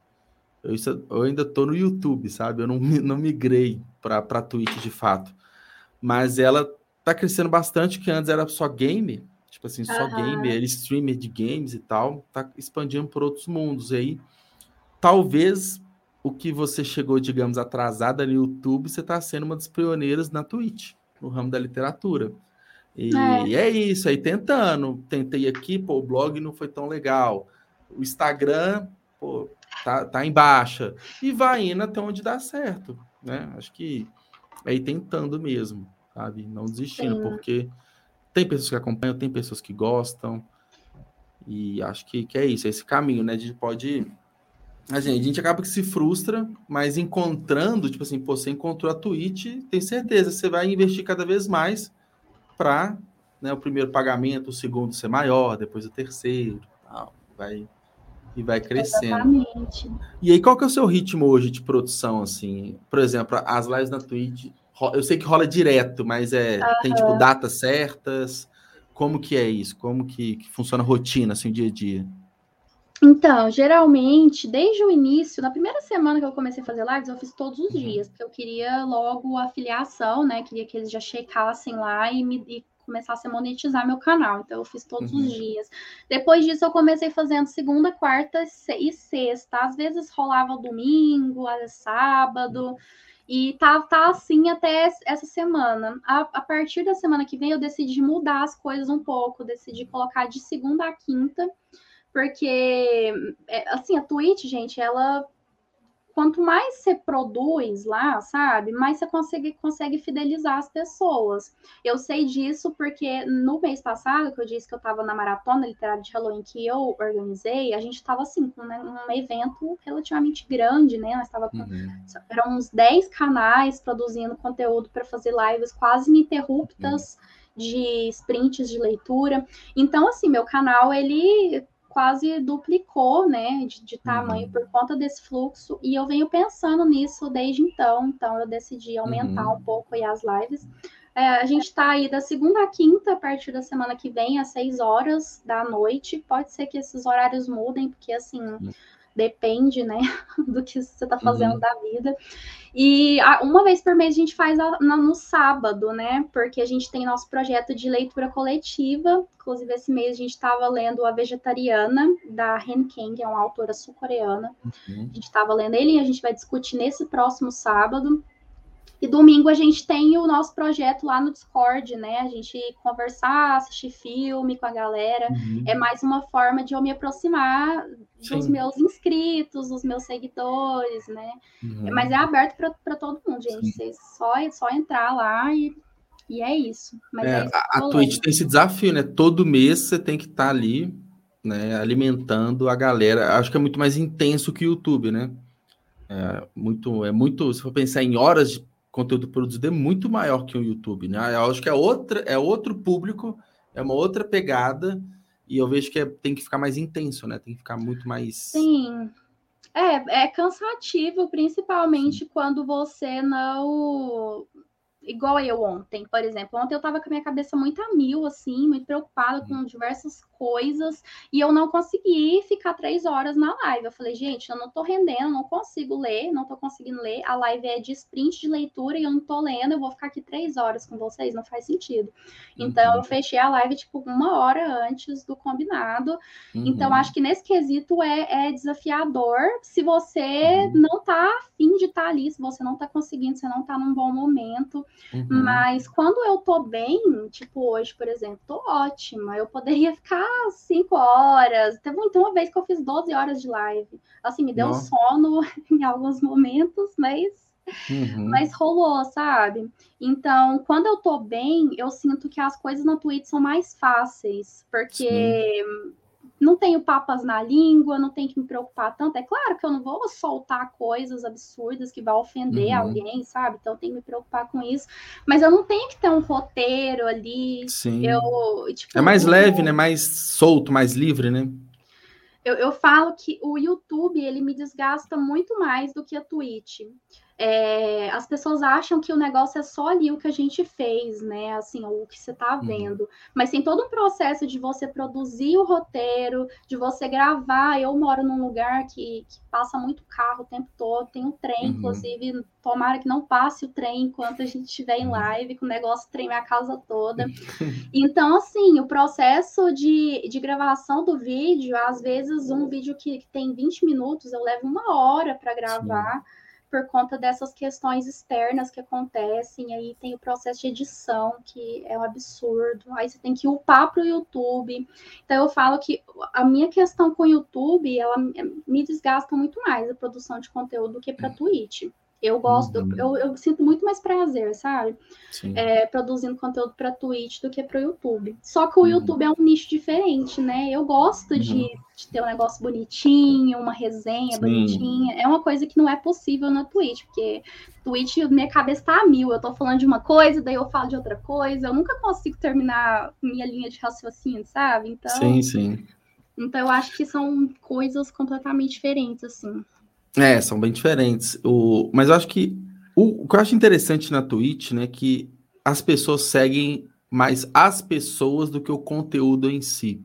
Eu, eu ainda estou no YouTube, sabe? Eu não, não migrei para a Twitch de fato. Mas ela tá crescendo bastante, que antes era só game, tipo assim, só uhum. streamer de games e tal, tá expandindo por outros mundos. E aí, talvez o que você chegou, digamos, atrasada no YouTube, você está sendo uma das pioneiras na Twitch, no ramo da literatura. E é. é. isso, aí tentando. Tentei aqui, pô, o blog não foi tão legal. O Instagram, pô, tá, tá em baixa. E vai indo até onde dá certo, né? Acho que aí tentando mesmo, sabe? Não desistindo, Sim. porque tem pessoas que acompanham, tem pessoas que gostam. E acho que, que é isso, é esse caminho, né? A gente pode. A gente, a gente acaba que se frustra, mas encontrando, tipo assim, pô, você encontrou a Twitch, tem certeza, você vai investir cada vez mais para né, o primeiro pagamento, o segundo ser maior, depois o terceiro, tal, vai e vai crescendo. Exatamente. E aí, qual que é o seu ritmo hoje de produção, assim? Por exemplo, as lives na Twitch, eu sei que rola direto, mas é uhum. tem tipo datas certas. Como que é isso? Como que, que funciona a rotina, assim, o dia a dia? Então, geralmente, desde o início, na primeira semana que eu comecei a fazer lives, eu fiz todos os uhum. dias, porque eu queria logo a afiliação, né? Queria que eles já checassem lá e, me, e começasse a monetizar meu canal. Então, eu fiz todos uhum. os dias. Depois disso, eu comecei fazendo segunda, quarta e sexta. Às vezes rolava domingo, às vezes sábado. E tá, tá assim até essa semana. A, a, partir da semana que vem, eu decidi mudar as coisas um pouco, decidi colocar de segunda a quinta porque, é, assim, a Twitch, gente, ela. Quanto mais você produz lá, sabe, mais você consegue, consegue fidelizar as pessoas. Eu sei disso porque no mês passado, que eu disse que eu estava na maratona literária de Halloween que eu organizei, a gente estava assim, com né, um evento relativamente grande, né? Nós estava com uhum. eram uns 10 canais produzindo conteúdo para fazer lives quase ininterruptas. Uhum de sprints de leitura. Então, assim, meu canal ele quase duplicou, né, de, de tamanho uhum. por conta desse fluxo, e eu venho pensando nisso desde então, então eu decidi aumentar uhum. um pouco aí as lives. É, a gente está aí da segunda a quinta, a partir da semana que vem, às seis horas da noite. Pode ser que esses horários mudem, porque assim, depende, né, do que você está fazendo uhum. da vida. E uma vez por mês a gente faz no sábado, né? Porque a gente tem nosso projeto de leitura coletiva. Inclusive, esse mês a gente estava lendo A Vegetariana, da Han Kang, que é uma autora sul-coreana. Uhum. A gente estava lendo ele e a gente vai discutir nesse próximo sábado. E domingo a gente tem o nosso projeto lá no Discord, né? A gente conversar, assistir filme com a galera. Uhum. É mais uma forma de eu me aproximar Sim. dos meus inscritos, dos meus seguidores, né? Uhum. Mas é aberto para todo mundo, gente. Vocês só, só entrar lá e, e é isso. Mas é, é isso a, a Twitch tem esse desafio, né? Todo mês você tem que estar tá ali, né? Alimentando a galera. Acho que é muito mais intenso que o YouTube, né? É muito, é muito. Se for pensar em horas de conteúdo produzido é muito maior que o YouTube, né? Eu acho que é outra, é outro público, é uma outra pegada, e eu vejo que é, tem que ficar mais intenso, né? Tem que ficar muito mais. Sim. É, é cansativo, principalmente Sim. quando você não igual eu ontem, por exemplo. Ontem eu tava com a minha cabeça muito a mil, assim, muito preocupada com diversas coisas, e eu não consegui ficar três horas na live. Eu falei, gente, eu não tô rendendo, não consigo ler, não tô conseguindo ler. A live é de sprint de leitura e eu não tô lendo, eu vou ficar aqui três horas com vocês, não faz sentido. Então, uhum. eu fechei a live, tipo, uma hora antes do combinado. Uhum. Então, acho que nesse quesito é, é desafiador se você uhum. não tá afim de estar tá ali, se você não tá conseguindo, se não tá num bom momento. Uhum. Mas quando eu tô bem, tipo hoje, por exemplo, tô ótima. Eu poderia ficar cinco horas. Teve então uma vez que eu fiz 12 horas de live. Assim, me deu Nossa. sono em alguns momentos, mas Uhum. Mas rolou, sabe? Então, quando eu tô bem, eu sinto que as coisas na Twitch são mais fáceis, porque Sim não tenho papas na língua, não tenho que me preocupar tanto. É claro que eu não vou soltar coisas absurdas que vai ofender uhum. alguém, sabe? Então eu tenho que me preocupar com isso. Mas eu não tenho que ter um roteiro ali. Sim. Eu, tipo, é mais leve, né? Mais solto, mais livre, né? eu, eu falo que o YouTube ele me desgasta muito mais do que a Twitch. É, as pessoas acham que o negócio é só ali o que a gente fez, né? Assim, o que você está uhum. vendo. Uhum. Mas tem todo um processo de você produzir o roteiro, de você gravar. Eu moro num lugar que, que passa muito carro o tempo todo, tem um trem, uhum. inclusive, tomara que não passe o trem enquanto a gente estiver em uhum. live, que o negócio treme a casa toda. então, assim, o processo de, de gravação do vídeo, às vezes, um vídeo que, que tem 20 minutos, eu levo uma hora para gravar. Sim por conta dessas questões externas que acontecem. Aí tem o processo de edição, que é um absurdo. Aí você tem que upar para o YouTube. Então eu falo que a minha questão com o YouTube, ela me desgasta muito mais a produção de conteúdo do que para Twitch. Eu gosto, uhum. eu, eu, sinto muito mais prazer, sabe? É, produzindo conteúdo para Twitch do que para o YouTube. Só que o uhum. YouTube é um nicho diferente, né? Eu gosto uhum. de, de, ter um negócio bonitinho, uma resenha Sim. bonitinha. É uma coisa que não é possível na Twitch, porque Twitch, minha cabeça tá a mil. Eu tô falando de uma coisa, daí eu falo de outra coisa. Eu nunca consigo terminar minha linha de raciocínio, sabe? Então. Sim, sim. Então eu acho que são coisas completamente diferentes, assim. É, são bem diferentes. O, mas eu acho que o, o que eu acho interessante na Twitch, né, que as pessoas seguem mais as pessoas do que o conteúdo em si.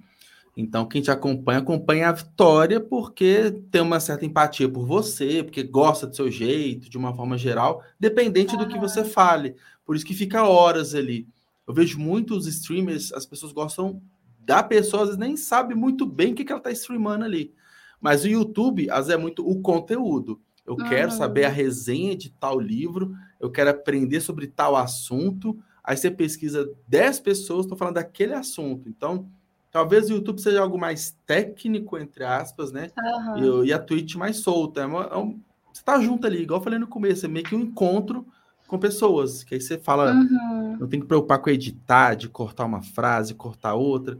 Então, quem te acompanha, acompanha a Vitória porque tem uma certa empatia por você, porque gosta do seu jeito, de uma forma geral, dependente do que você fale. Por isso que fica horas ali. Eu vejo muitos streamers, as pessoas gostam da pessoa, às vezes nem sabe muito bem o que, que ela está streamando ali. Mas o YouTube, às vezes, é muito o conteúdo. Eu quero saber a resenha de tal livro, eu quero aprender sobre tal assunto. Aí você pesquisa 10 pessoas, estão falando daquele assunto. Então, talvez o YouTube seja algo mais técnico, entre aspas, né? Uhum. E, e, a Twitch mais solta. É uma, é um, você tá junto ali, igual eu falei no começo, é meio que um encontro com pessoas. Que aí você fala, uhum. não tem que preocupar com editar, de cortar uma frase, cortar outra.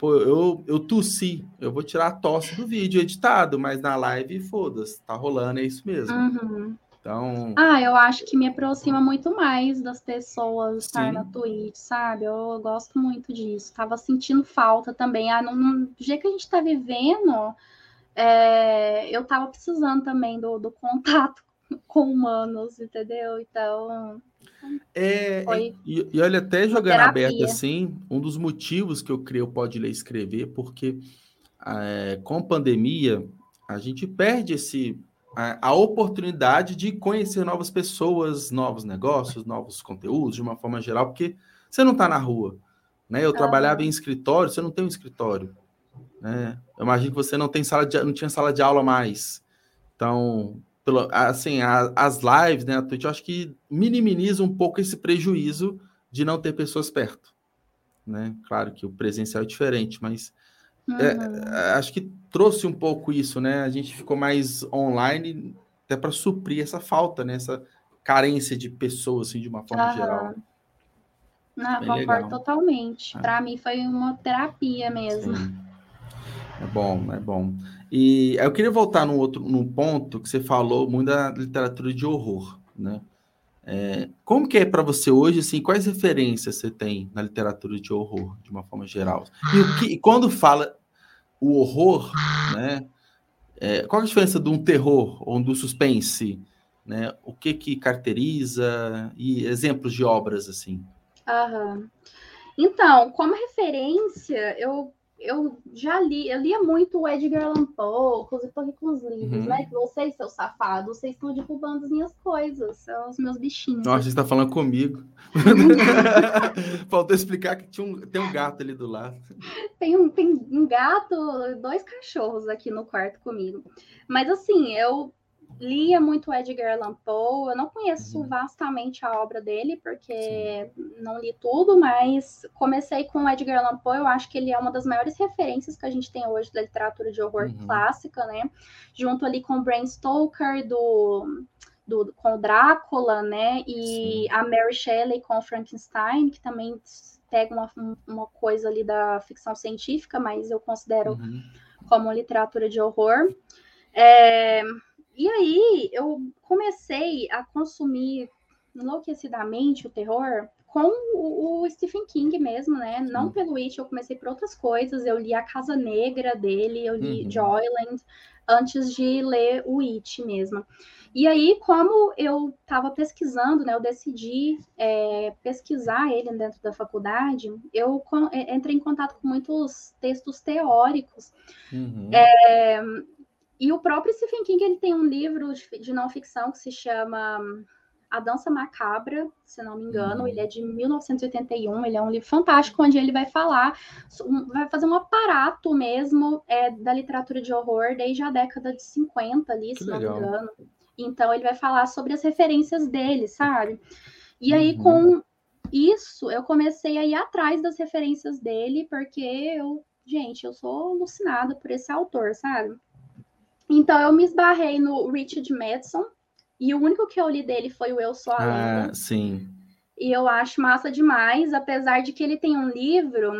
Pô, eu, eu tossi, eu vou tirar a tosse do vídeo editado, mas na live, foda-se, tá rolando, é isso mesmo. Uhum. Então. Ah, eu acho que me aproxima muito mais das pessoas estar na Twitch, sabe? Eu, eu, gosto muito disso. Tava sentindo falta também. Ah, no, no jeito que a gente tá vivendo, é, eu tava precisando também do, do contato com humanos, entendeu? Então, é, e, e, olha, até jogando aberto assim, um dos motivos que eu creio pode ler escrever, porque é, com pandemia a gente perde esse a, a, oportunidade de conhecer novas pessoas, novos negócios, novos conteúdos, de uma forma geral, porque você não está na rua. Né? Eu ah. trabalhava em escritório, você não tem um escritório. Né? Eu imagino que você não tem sala de, não tinha sala de aula mais. Então, pelo, assim, a, as lives, né, a Twitch, eu acho que minimiza um pouco esse prejuízo de não ter pessoas perto, né? Claro que o presencial é diferente, mas é, uhum. é, acho que trouxe um pouco isso, né? A gente ficou mais online até para suprir essa falta, né? Essa carência de pessoas, assim, de uma forma uhum. geral. Não, concordo legal. totalmente. É. Para mim foi uma terapia mesmo. Sim. É bom, é bom. E eu queria voltar num outro num ponto que você falou muito da literatura de horror, né? É, como que é para você hoje, assim, quais referências você tem na literatura de horror, de uma forma geral? E, que, quando fala o horror, né? É, qual a diferença de um terror ou do suspense? Né? O que que caracteriza e exemplos de obras assim? Aham. Então, como referência, eu eu já li, eu lia muito o Edgar Allan Poe, inclusive tô aqui com os livros, uhum. né? Que vocês, seus safados, vocês estão derrubando as minhas coisas, são os meus bichinhos. Nossa, você está falando comigo. Faltou explicar que tinha um, tem um gato ali do lado. Tem um, tem um gato, dois cachorros aqui no quarto comigo. Mas assim, eu lia muito Edgar Allan Poe. Eu não conheço uhum. vastamente a obra dele, porque Sim. não li tudo, mas comecei com Edgar Allan Poe. Eu acho que ele é uma das maiores referências que a gente tem hoje da literatura de horror uhum. clássica, né? Junto ali com Bram Stoker, do, do, com o Drácula, né? E Sim. a Mary Shelley com Frankenstein, que também pega uma, uma coisa ali da ficção científica, mas eu considero uhum. como literatura de horror. É, e aí eu comecei a consumir enlouquecidamente o terror com o, o, Stephen King mesmo, né? Não uhum. pelo It, eu comecei por outras coisas. Eu li A Casa Negra dele, eu li uhum. Joyland antes de ler o It mesmo. E aí, como eu estava pesquisando, né, eu decidi é, pesquisar ele dentro da faculdade, eu é, entrei em contato com muitos textos teóricos. Uhum. É, e o próprio Stephen King ele tem um livro de, não ficção que se chama a Dança Macabra, se não me engano, uhum. ele é de 1981, ele é um livro fantástico, onde ele vai falar, vai fazer um aparato mesmo é, da literatura de horror desde a década de 50 ali, que se legal. não me engano. Então ele vai falar sobre as referências dele, sabe? E aí, uhum. com isso, eu comecei a ir atrás das referências dele, porque eu, gente, eu sou alucinada por esse autor, sabe? Então eu me esbarrei no Richard Madison, e o único que eu li dele foi o Eu Sou a ah, Lenda. sim. E eu acho massa demais, apesar de que ele tem um livro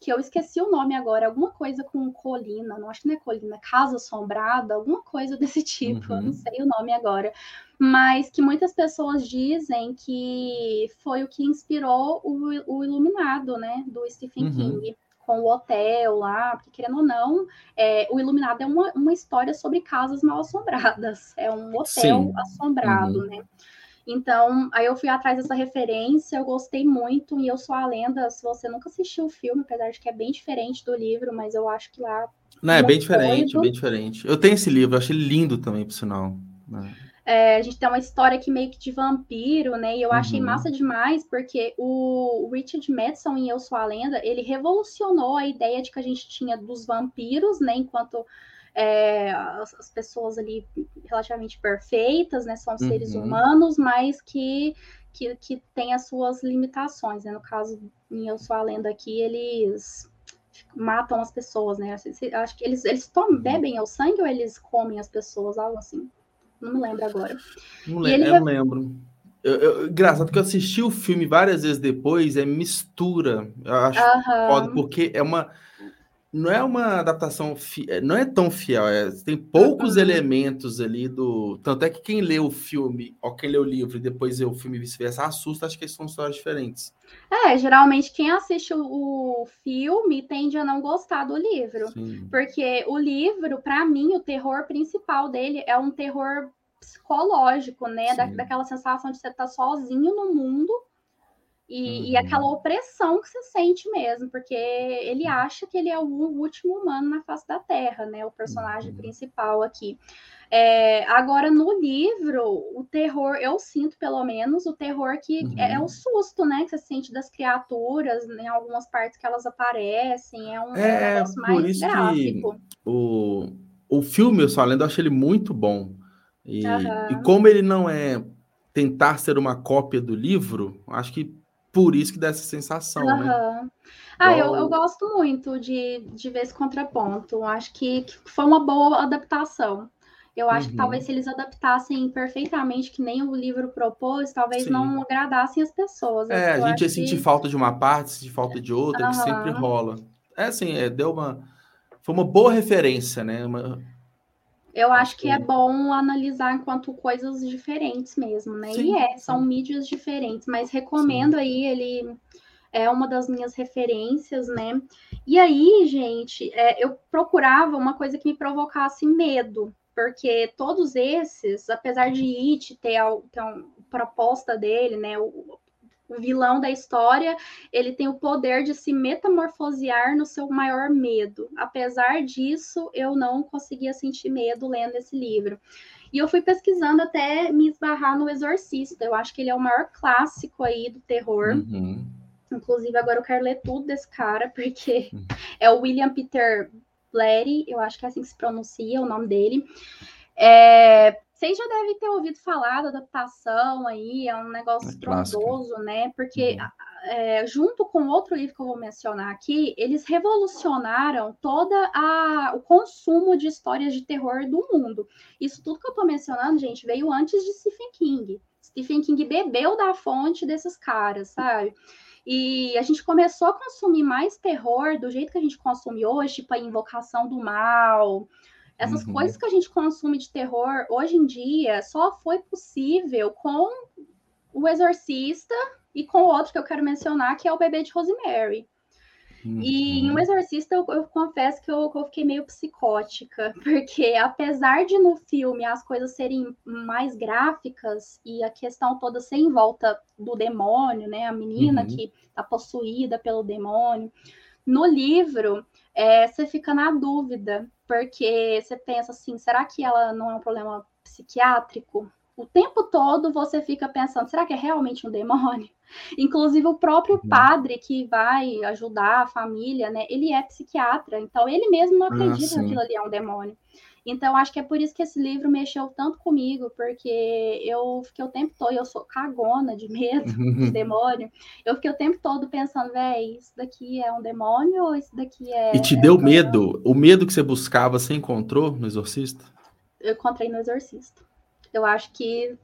que eu esqueci o nome agora, alguma coisa com colina, não acho que não é colina, Casa Assombrada, alguma coisa desse tipo, uhum. eu não uhum. sei o nome agora, mas que muitas pessoas dizem que foi o que inspirou o, o Iluminado, né, do Stephen uhum. King com o hotel lá, porque querendo ou não, é, o Iluminado é uma, uma história sobre casas mal assombradas, é um hotel Sim. assombrado, uhum. né? Então, aí eu fui atrás dessa referência, eu gostei muito, e eu sou a lenda, se você nunca assistiu o filme, apesar de que é bem diferente do livro, mas eu acho que lá... Não, é bem diferente, doido. bem diferente. Eu tenho esse livro, eu achei lindo também, por sinal. Né? É, a gente tem uma história aqui meio que de vampiro, né? E eu uhum. achei massa demais, porque o Richard Madison em Eu Sou a Lenda, ele revolucionou a ideia de que a gente tinha dos vampiros, né? Enquanto é, as, as, pessoas ali relativamente perfeitas, né? São seres uhum. humanos, mas que, que, que têm as suas limitações, né? No caso, em Eu Sou a Lenda aqui, eles matam as pessoas, né? Acho que eles, eles tomam, uhum. bebem o sangue ou eles comem as pessoas, algo assim. Não me lembro agora. Não, le eu não lembro. Eu, eu, engraçado que eu assisti o filme várias vezes depois, é mistura. Eu acho uhum. foda, porque é uma. Não é uma adaptação, fi, não é tão fiel, é, tem poucos elementos ali do. Tanto é que quem lê o filme, ou quem lê o livro e depois lê o filme e vice-versa, assusta, acho que são histórias diferentes. É, geralmente quem assiste o filme tende a não gostar do livro. Sim. Porque o livro, para mim, o terror principal dele é um terror psicológico, né? Da, daquela sensação de você estar tá sozinho no mundo e, uhum. e, aquela opressão que você sente mesmo, porque ele acha que ele é o último humano na face da Terra, né? O personagem uhum. principal aqui. É, agora, no livro, o terror, eu sinto pelo menos o terror que uhum. é, é, o susto, né? Que você sente das criaturas, em algumas partes que elas aparecem, é um, é, é um negócio mais por isso gráfico. Que o, o filme, eu só lendo, eu acho ele muito bom. E, uhum. e como ele não é tentar ser uma cópia do livro, acho que por isso que dá essa sensação, uhum. né? Ah, eu, eu gosto muito de, de ver esse contraponto. Acho que, que foi uma boa adaptação. Eu acho uhum. que talvez se eles adaptassem perfeitamente, que nem o livro propôs, talvez Sim. não agradassem as pessoas. É, a gente ia sentir que... falta de uma parte, sentir falta de outra, uhum. que sempre rola. É assim, é, deu uma. Foi uma boa referência, né? Uma, eu acho que é bom analisar enquanto coisas diferentes mesmo, né? Sim, e é, são sim. mídias diferentes, mas recomendo sim. aí, ele é uma das minhas referências, né? E aí, gente, é, eu procurava uma coisa que me provocasse medo, porque todos esses, apesar de It ter, ter uma proposta dele, né? O vilão da história, ele tem o poder de se metamorfosear no seu maior medo. Apesar disso, eu não conseguia sentir medo lendo esse livro. E eu fui pesquisando até me esbarrar no Exorcista. Eu acho que ele é o maior clássico aí do terror. Uhum. Inclusive, agora eu quero ler tudo desse cara, porque uhum. é o William Peter Blatty, eu acho que é assim que se pronuncia o nome dele. É, vocês já devem ter ouvido falar da adaptação aí, é um negócio é estrondoso, né? Porque uhum. é, junto com outro livro que eu vou mencionar aqui, eles revolucionaram toda a, o consumo de histórias de terror do mundo. Isso tudo que eu estou mencionando, gente, veio antes de Stephen King. Stephen King bebeu da fonte desses caras, sabe? E a gente começou a consumir mais terror do jeito que a gente consome hoje, tipo a Invocação do Mal, essas uhum. coisas que a gente consome de terror hoje em dia só foi possível com O Exorcista e com outro que eu quero mencionar, que é o Bebê de Rosemary. Uhum. E em Um Exorcista, eu, eu confesso que eu, eu, fiquei meio psicótica, porque apesar de no filme as coisas serem mais gráficas e a questão toda ser em volta do demônio, né? A menina uhum. que tá possuída pelo demônio. No livro, é, você fica na dúvida, porque você pensa assim, será que ela não é um problema psiquiátrico? O tempo todo você fica pensando, será que é realmente um demônio? Inclusive, o próprio uhum. padre que vai ajudar a família, né? Ele é psiquiatra, então ele mesmo não ah, acredita ah, que aquilo ali é um demônio. Então, acho que é por isso que esse livro mexeu tanto comigo, porque eu fiquei o tempo todo, eu sou cagona de medo de demônio. Eu fiquei o tempo todo pensando, véi, isso daqui é um demônio ou isso daqui é. E te é deu um medo? O medo que você buscava, você encontrou no Exorcista? Eu encontrei no Exorcista. Eu acho que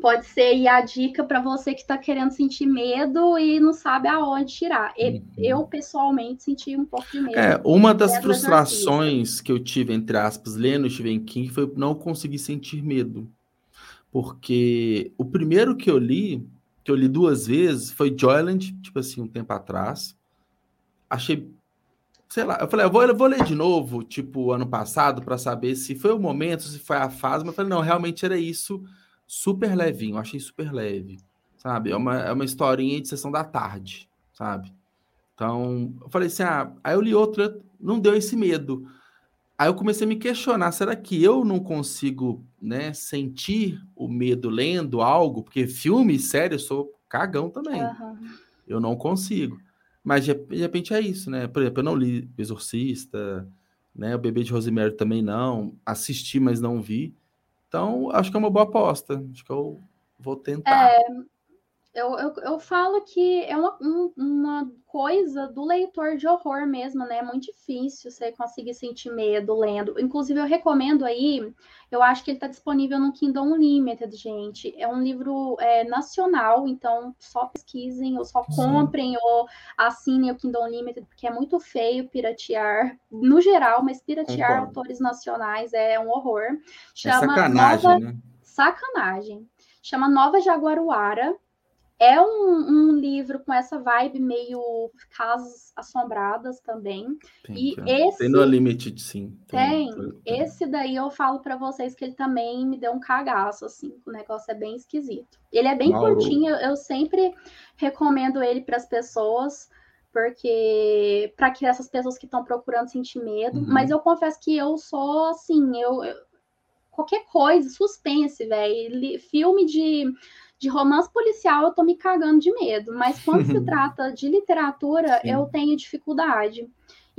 pode ser a dica para você que está querendo sentir medo e não sabe aonde tirar. Uhum. Eu, pessoalmente, senti um pouco de medo. É, uma das frustrações que eu tive, entre aspas, lendo Stephen King, foi não conseguir sentir medo. Porque o primeiro que eu li, que eu li duas vezes, foi Joyland, tipo assim, um tempo atrás. Achei sei lá, eu falei, eu vou, eu vou ler de novo, tipo, ano passado, para saber se foi o momento, se foi a fase, mas eu falei, não, realmente era isso super levinho, achei super leve, sabe? É uma, é uma historinha de sessão da tarde, sabe? Então, eu falei assim, ah, aí eu li outra, não deu esse medo. Aí eu comecei a me questionar, será que eu não consigo, né, sentir o medo lendo algo? Porque filme, série, eu sou cagão também. Uhum. Eu não consigo. Mas de, repente é isso, né? Por exemplo, eu não li Exorcista, né? O Bebê de Rosemary também não. Assisti, mas não vi. Então, acho que é uma boa aposta. Acho que eu vou tentar. É, eu, eu, eu falo que é uma, uma coisa do leitor de horror mesmo, né? É muito difícil você conseguir sentir medo lendo. Inclusive, eu recomendo aí, eu acho que ele está disponível no Kindle Unlimited, gente. É um livro é, nacional, então só pesquisem, ou só comprem, Sim. ou assinem o Kindle Unlimited, porque é muito feio piratear, no geral, mas piratear Concordo. autores nacionais é um horror. É Chama é sacanagem, Nova... né? Sacanagem. Chama Nova Jaguaruara é um, um, livro com essa vibe meio casas assombradas também. Tem, e tem. esse tem no Limited, sim. Tem. tem. Esse daí eu falo para vocês que ele também me deu um cagaço, assim. O negócio é bem esquisito. Ele é bem Mauro. curtinho. Eu sempre recomendo ele para as pessoas porque para que essas pessoas que estão procurando sentir medo, uhum. mas eu confesso que eu sou assim, eu, eu qualquer coisa, suspense, velho, filme de de romance policial eu tô me cagando de medo, mas quando se trata de literatura, Sim. eu tenho dificuldade.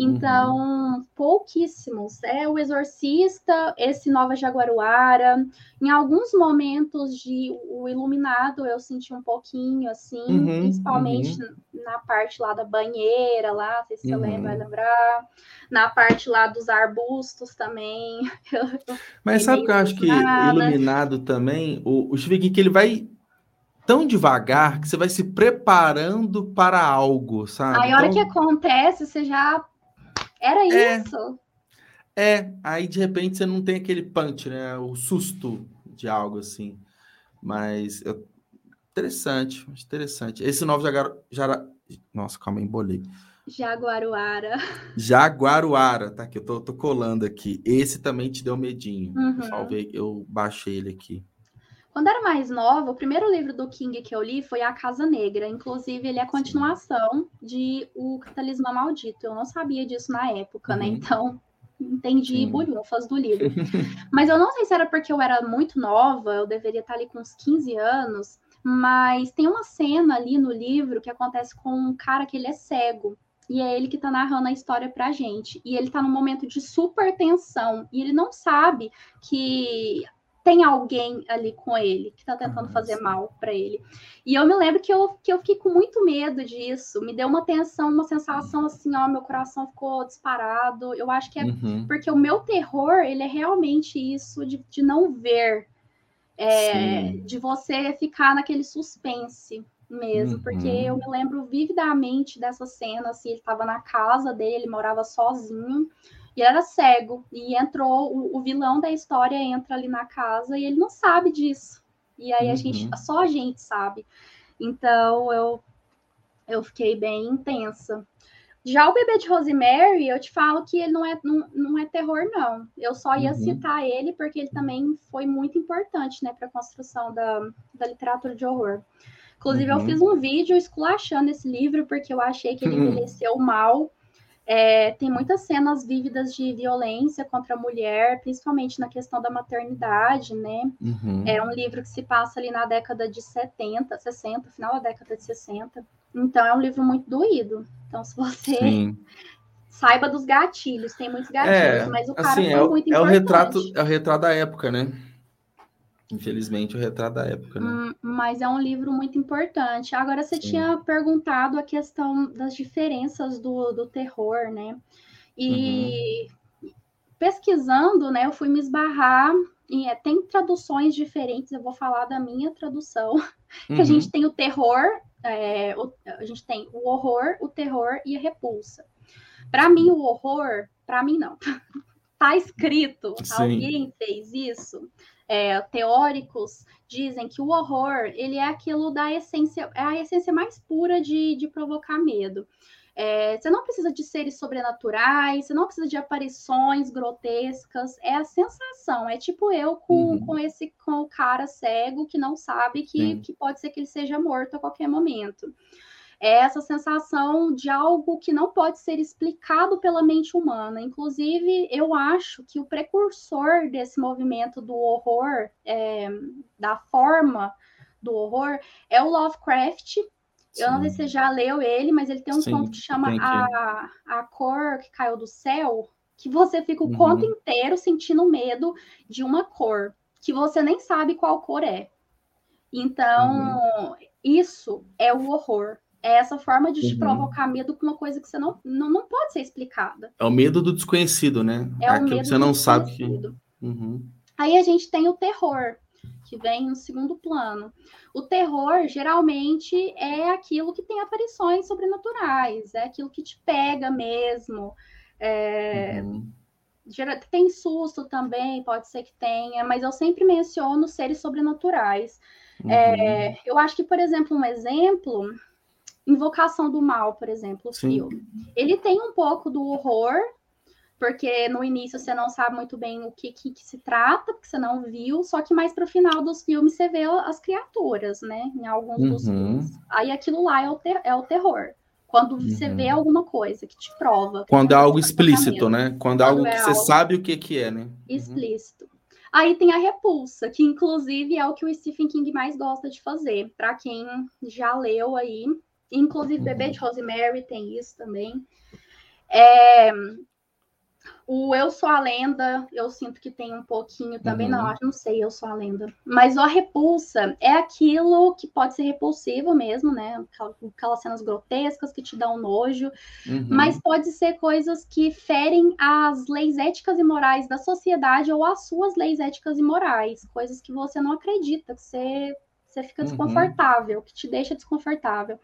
Então, uhum. pouquíssimos. É o Exorcista, esse Nova Jaguaruara. Em alguns momentos de O Iluminado, eu senti um pouquinho, assim, uhum, principalmente uhum. na parte lá da banheira, lá, não sei se você lembra, vai uhum. lembrar. Na parte lá dos arbustos também. Mas sabe que eu acho que Iluminado também, o, o King, ele vai tão devagar que você vai se preparando para algo, sabe? Aí a hora então... que acontece, você já. Era é, isso. É, aí de repente você não tem aquele punch, né? O susto de algo assim. Mas eu... interessante, interessante. Esse novo Jaguar... Jara... Nossa, calma, embolei. Jaguaruara. Jaguaruara, tá aqui, eu tô, tô colando aqui. Esse também te deu medinho. Uhum. Eu, salvei, eu baixei ele aqui. Quando era mais nova, o primeiro livro do King que eu li foi A Casa Negra. Inclusive, ele é a continuação de O Catalismo Maldito. Eu não sabia disso na época, né? uhum. né? Então, entendi bolhufas do livro. mas eu não sei se era porque eu era muito nova, eu deveria estar ali com uns 15 anos, mas tem uma cena ali no livro que acontece com um cara que ele é cego. E é ele que tá narrando a história pra gente. E ele tá num momento de super tensão. E ele não sabe que tem alguém ali com ele que está tentando ah, fazer mal para ele. E eu me lembro que eu, que eu fiquei com muito medo disso. Me deu uma tensão, uma sensação assim, ó, meu coração ficou disparado. Eu acho que é uhum. porque o meu terror, ele é realmente isso de, de não ver. É, de você ficar naquele suspense mesmo, uhum. porque eu me lembro vividamente dessa cena, assim, ele estava na casa dele, ele morava sozinho, e era cego. E entrou, o, o, vilão da história entra ali na casa e ele não sabe disso. E aí a gente, uhum. só a gente sabe. Então eu, eu fiquei bem intensa. Já o bebê de Rosemary, eu te falo que ele não é, não, não é terror, não. Eu só ia uhum. citar ele porque ele também foi muito importante né, para a construção da, da literatura de horror. Inclusive, uhum. eu fiz um vídeo esculachando esse livro porque eu achei que ele envelheceu mal. É, tem muitas cenas vívidas de violência contra a mulher, principalmente na questão da maternidade, né? Uhum. É um livro que se passa ali na década de 70, 60, final da década de 60. Então, é um livro muito doído. Então, se você Sim. saiba dos gatilhos, tem muitos gatilhos, é, mas o cara assim, foi é, muito é importante. O retrato, é o retrato da época, né? Infelizmente, o retrato da época, né? Hum, mas é um livro muito importante. Agora, você Sim. tinha perguntado a questão das diferenças do, do terror, né? E uhum. pesquisando, né, eu fui me esbarrar em, é, tem traduções diferentes, eu vou falar da minha tradução, que uhum. a gente tem o terror, é, o, a gente tem o horror, o terror e a repulsa. Para mim, o horror, para mim não. tá escrito, Sim. alguém fez isso é, teóricos dizem que o horror ele é aquilo da essência, é a essência mais pura de, de provocar medo. É, você não precisa de seres sobrenaturais, você não precisa de aparições grotescas, é a sensação. É tipo eu com, uhum. com esse com o cara cego que não sabe que, que pode ser que ele seja morto a qualquer momento é essa sensação de algo que não pode ser explicado pela mente humana. Inclusive, eu acho que o precursor desse movimento do horror, é, da forma do horror, é o Lovecraft. Sim. Eu não sei se você já leu ele, mas ele tem um Sim, conto que chama a, a Cor que Caiu do Céu, que você fica o uhum. conto inteiro sentindo medo de uma cor, que você nem sabe qual cor é. Então, uhum. isso é o horror. É essa forma de te uhum. provocar medo com uma coisa que você não, não, não pode ser explicada. É o medo do desconhecido, né? É, é o medo que você não sabe que. Uhum. Aí a gente tem o terror, que vem no segundo plano. O terror, geralmente, é aquilo que tem aparições sobrenaturais, é aquilo que te pega mesmo. É... Uhum. Tem susto também, pode ser que tenha, mas eu sempre menciono seres sobrenaturais. Uhum. É, eu acho que, por exemplo, um exemplo Invocação do Mal, por exemplo, o filme. Ele tem um pouco do horror, porque no início você não sabe muito bem o que, que, que se trata, porque você não viu, só que mais para o final dos filmes você vê as criaturas, né? Em alguns uhum. dos filmes. Aí aquilo lá é o, ter, é o terror. Quando uhum. você vê alguma coisa que te prova. Quando é algo explícito, né? Quando, é algo é que você sabe o que, que é, né? Uhum. Explícito. Aí tem a repulsa, que inclusive é o que o Stephen King mais gosta de fazer. Para quem já leu aí, Inclusive, uhum. Bebê de Rosemary tem isso também. É, o Eu Sou a Lenda, eu sinto que tem um pouquinho também, uhum. não, não sei, Eu Sou a Lenda. Mas a repulsa é aquilo que pode ser repulsivo mesmo, né? Aquelas cenas grotescas que te dão nojo, uhum. mas pode ser coisas que ferem as leis éticas e morais da sociedade ou as suas leis éticas e morais, coisas que você não acredita, que você você fica uhum. desconfortável, uhum. que te deixa desconfortável.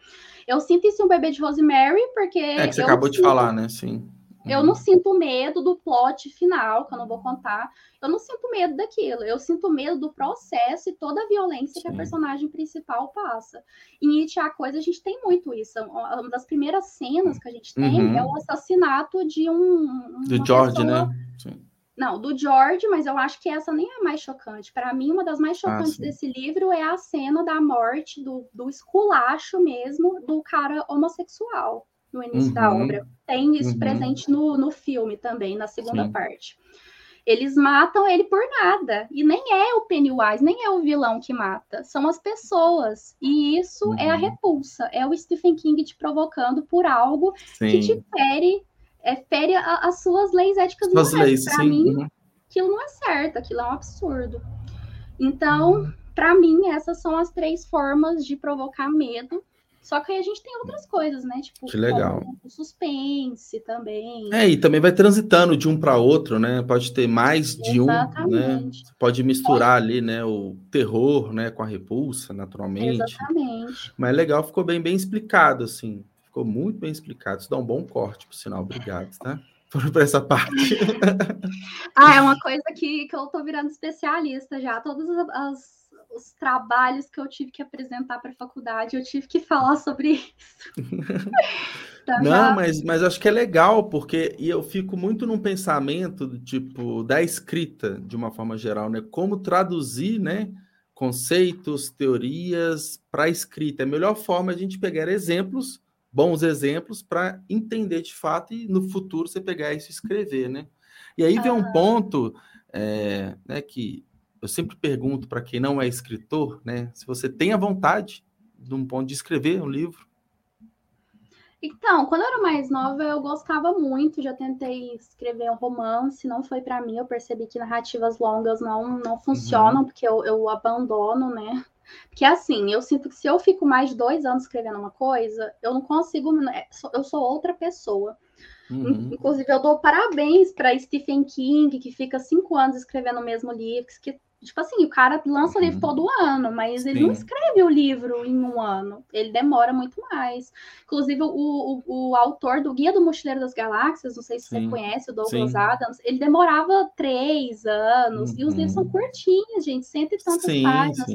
Eu sinto isso em um bebê de Rosemary, porque. É que você acabou de falar, né? Sim. Uhum. Eu não sinto medo do plot final, que eu não vou contar. Eu não sinto medo daquilo. Eu sinto medo do processo e toda a violência Sim. que a personagem principal passa. Em It a Coisa, a gente tem muito isso. Uma das primeiras cenas que a gente tem uhum. é o assassinato de um. Do George, pessoa... né? Sim não, do George, mas eu acho que essa nem é a mais chocante. Para mim, uma das mais ah, chocantes ah, desse livro é a cena da morte, do, do esculacho mesmo, do cara homossexual no início uhum. da obra. Tem isso uhum. presente no, no filme também, na segunda Sim. parte. Eles matam ele por nada. E nem é o Pennywise, nem é o vilão que mata. São as pessoas. E isso uhum. é a uhum. repulsa. É o Stephen King te provocando por algo Sim. que te fere é, fere a, as suas leis éticas suas morais. Para mim, uhum. aquilo não é certo, aquilo é um absurdo. Então, para mim, essas são as três formas de provocar medo. Só que aí a gente tem outras coisas, né? Tipo, que legal. o suspense também. É, e também vai transitando de um para outro, né? Pode ter mais de Exatamente. um, né? pode misturar ali, né, o terror, né, com a repulsa, naturalmente. Exatamente. Mas legal, ficou bem bem explicado assim. Ficou muito bem explicado. Isso dá um bom corte, por sinal. Obrigado, tá? Por essa parte. ah, é uma coisa que, que eu tô virando especialista já. Todas as, os trabalhos que eu tive que apresentar para a faculdade, eu tive que falar sobre isso. Tá Não, mas, mas acho que é legal, porque e eu fico muito num pensamento do tipo da escrita, de uma forma geral, né? Como traduzir, né? Conceitos, teorias para a escrita. É a melhor forma a gente pegar exemplos, bons exemplos, para entender de fato e no futuro você pegar isso e escrever, né? E aí vem um ponto é, né, que eu sempre pergunto para quem não é escritor, né? Se você tem a vontade de um ponto de escrever um livro, então, quando eu era mais nova, eu gostava muito, já tentei escrever um romance, não foi para mim, eu percebi que narrativas longas não, não funcionam, uhum. porque eu, eu abandono, né? Porque assim, eu sinto que se eu fico mais de dois anos escrevendo uma coisa, eu não consigo, né, eu sou outra pessoa. Uhum. Inclusive, eu dou parabéns para Stephen King, que fica cinco anos escrevendo o mesmo livro, que Tipo assim, o cara lança uhum. livro todo ano, mas ele Sim. não escreve o livro em um ano. Ele demora muito mais. Inclusive, o, o, o autor do Guia do Mochileiro das Galáxias, não sei se Sim. você conhece, o Douglas Sim. Adams, ele demorava três anos. Uhum. E os livros são uhum. curtinhos, gente, cento e tantas páginas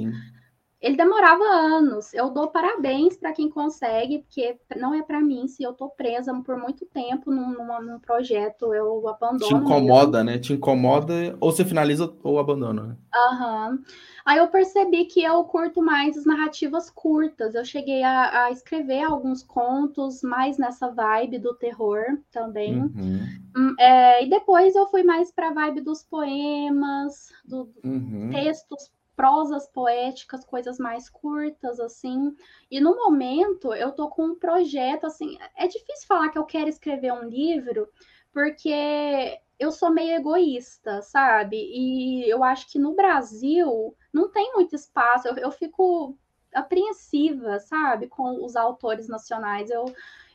ele demorava anos. Eu dou parabéns para quem consegue, porque não é para mim. Se eu tô presa por muito tempo num, num, projeto, eu abandono. Te incomoda, mesmo. né? Te incomoda, ou você finaliza ou abandona. Né? Aham. Uhum. Aí eu percebi que eu curto mais as narrativas curtas. Eu cheguei a, a escrever alguns contos mais nessa vibe do terror também. Uhum. Hum, é, e depois eu fui mais para a vibe dos poemas, do, uhum. textos prosas poéticas, coisas mais curtas, assim. E no momento eu tô com um projeto, assim, é difícil falar que eu quero escrever um livro, porque eu sou meio egoísta, sabe? E eu acho que no Brasil não tem muito espaço, eu, eu fico apreensiva, sabe, com os autores nacionais. Eu,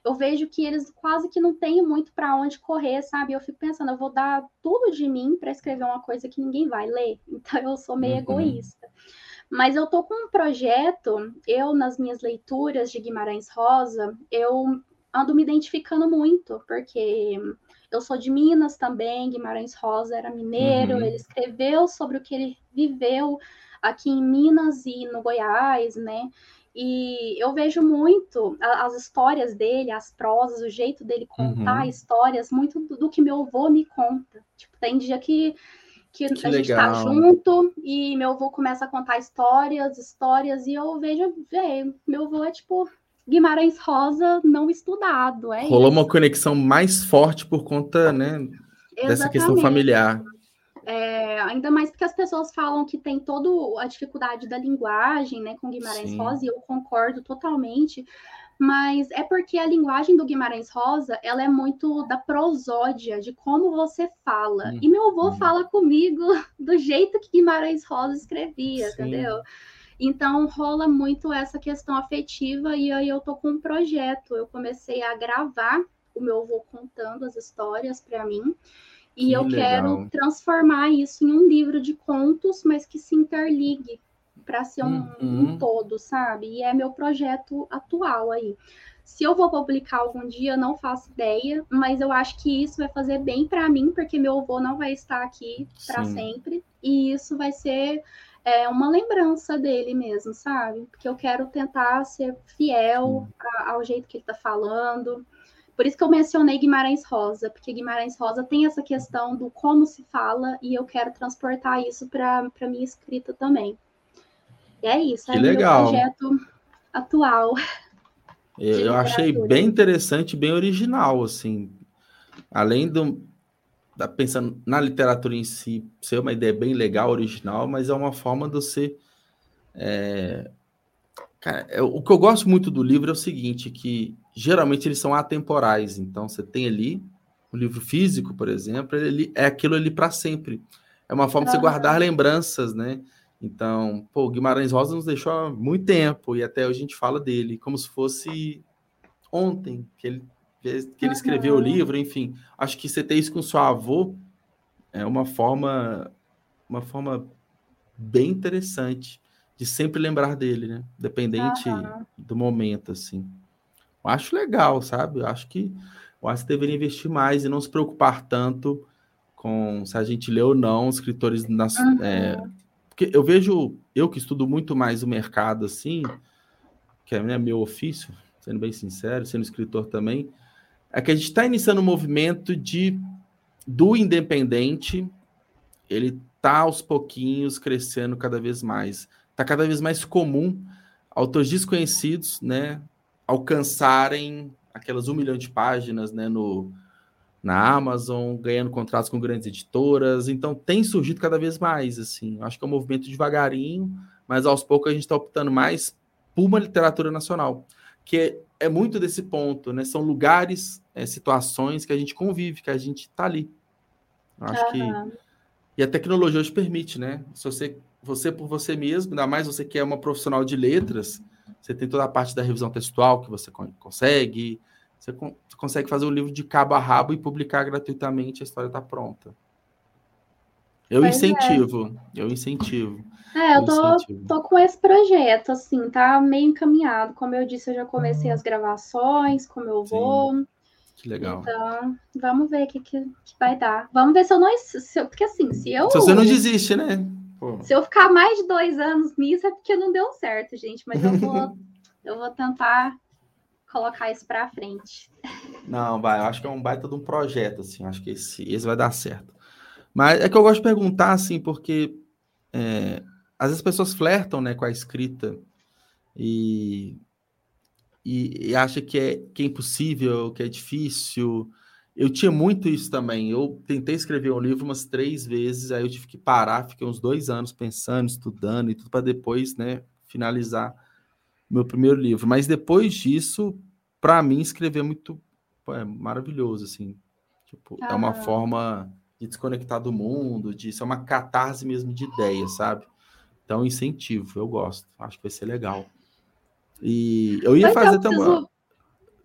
eu vejo que eles quase que não têm muito para onde correr, sabe? Eu fico pensando, eu vou dar tudo de mim para escrever uma coisa que ninguém vai ler. Então eu sou meio uhum. egoísta. Mas eu tô com um projeto, eu nas minhas leituras de Guimarães Rosa, eu ando me identificando muito, porque eu sou de Minas também, Guimarães Rosa era mineiro, uhum. ele escreveu sobre o que ele viveu aqui em Minas e no Goiás, né? E eu vejo muito as histórias dele, as prosas, o jeito dele contar uhum. histórias, muito do, do, que meu avô me conta. Tipo, tem dia que, que, que a legal. gente tá junto e meu avô começa a contar histórias, histórias, e eu vejo, véio, meu avô é tipo Guimarães Rosa não estudado. É Rolou isso. uma conexão mais forte por conta, né, dessa questão familiar. É, ainda mais porque as pessoas falam que tem toda a dificuldade da linguagem, né, com Guimarães Sim. Rosa, e eu concordo totalmente, mas é porque a linguagem do Guimarães Rosa, ela é muito da prosódia, de como você fala. Hum, e meu avô hum. fala comigo do jeito que Guimarães Rosa escrevia, Sim. entendeu? Então rola muito essa questão afetiva e aí eu tô com um projeto. Eu comecei a gravar o meu avô contando as histórias para mim. E que eu legal. quero transformar isso em um livro de contos, mas que se interligue para ser um, uhum. um, todo, sabe? E é meu projeto atual aí. Se eu vou publicar algum dia, não faço ideia, mas eu acho que isso vai fazer bem para mim, porque meu avô não vai estar aqui para sempre, e isso vai ser é, uma lembrança dele mesmo, sabe? Porque eu quero tentar ser fiel a, ao jeito que ele está falando. Por isso que eu mencionei Guimarães Rosa, porque Guimarães Rosa tem essa questão do como se fala e eu quero transportar isso para a minha escrita também. E é isso, que é legal. meu projeto atual. Eu, eu achei bem interessante, bem original, assim. Além do, da, pensando na literatura em si, ser uma ideia bem legal, original, mas é uma forma de você. É... Cara, é, o que eu gosto muito do livro é o seguinte: que geralmente eles são atemporais. Então você tem ali o um livro físico, por exemplo, ele é aquilo ali para sempre. É uma forma de você guardar lembranças, né? Então, pô, Guimarães Rosa nos deixou há muito tempo e até hoje a gente fala dele como se fosse ontem que ele que ele escreveu uhum. o livro, enfim. Acho que você ter isso com seu avô é uma forma uma forma bem interessante de sempre lembrar dele, né? Dependente uhum. do momento, assim. Eu acho legal, sabe? Eu acho que o que deveria investir mais e não se preocupar tanto com se a gente lê ou não escritores nas, uhum. é, porque eu vejo, eu que estudo muito mais o mercado assim, que é né, meu ofício, sendo bem sincero, sendo escritor também, é que a gente está iniciando um movimento de do independente, ele está aos pouquinhos crescendo cada vez mais. Está cada vez mais comum autores desconhecidos, né, alcançarem aquelas um milhão de páginas, né, no, na Amazon, ganhando contratos com grandes editoras. Então, tem surgido cada vez mais, assim. Acho que é um movimento devagarinho, mas aos poucos a gente está optando mais por uma literatura nacional, que é, é muito desse ponto, né? São lugares, é, situações que a gente convive, que a gente está ali. Acho uhum. que e a tecnologia hoje permite, né? Se você, você por você mesmo, ainda mais você que é uma profissional de letras, você tem toda a parte da revisão textual que você consegue, você, consegue fazer o livro de cabo a rabo e publicar gratuitamente, a história está pronta. Eu pois é. incentivo, é. eu incentivo. É, eu, tô, tô com esse projeto, assim, tá meio encaminhado. Como eu disse, eu já comecei as gravações, como eu vou. Sim. Que legal. Então, vamos ver o que, que, que, vai dar. Vamos ver se eu não. Se eu, porque assim, se eu. Se você não desiste, né? Pô. Se eu ficar mais de dois anos nisso, é porque não deu certo, gente. Mas eu vou, eu vou tentar colocar isso para frente. Não, vai. Eu acho que é um baita de um projeto, assim. Acho que esse, esse vai dar certo. Mas é que eu gosto de perguntar, assim, porque é, às vezes as pessoas flertam, né, com a escrita e e, e acha que é, que é impossível, que é difícil. Eu tinha muito isso também. Eu tentei escrever um livro umas três vezes, aí eu tive que parar, fiquei uns dois anos pensando, estudando e tudo para depois, né, finalizar meu primeiro livro. Mas depois disso, para mim, escrever é muito é maravilhoso, assim. Tipo, ah. é uma forma de desconectar do mundo, de ser uma catarse mesmo de ideias, sabe? Então, incentivo, eu gosto. Acho que vai ser legal. E eu ia fazer também. Preciso...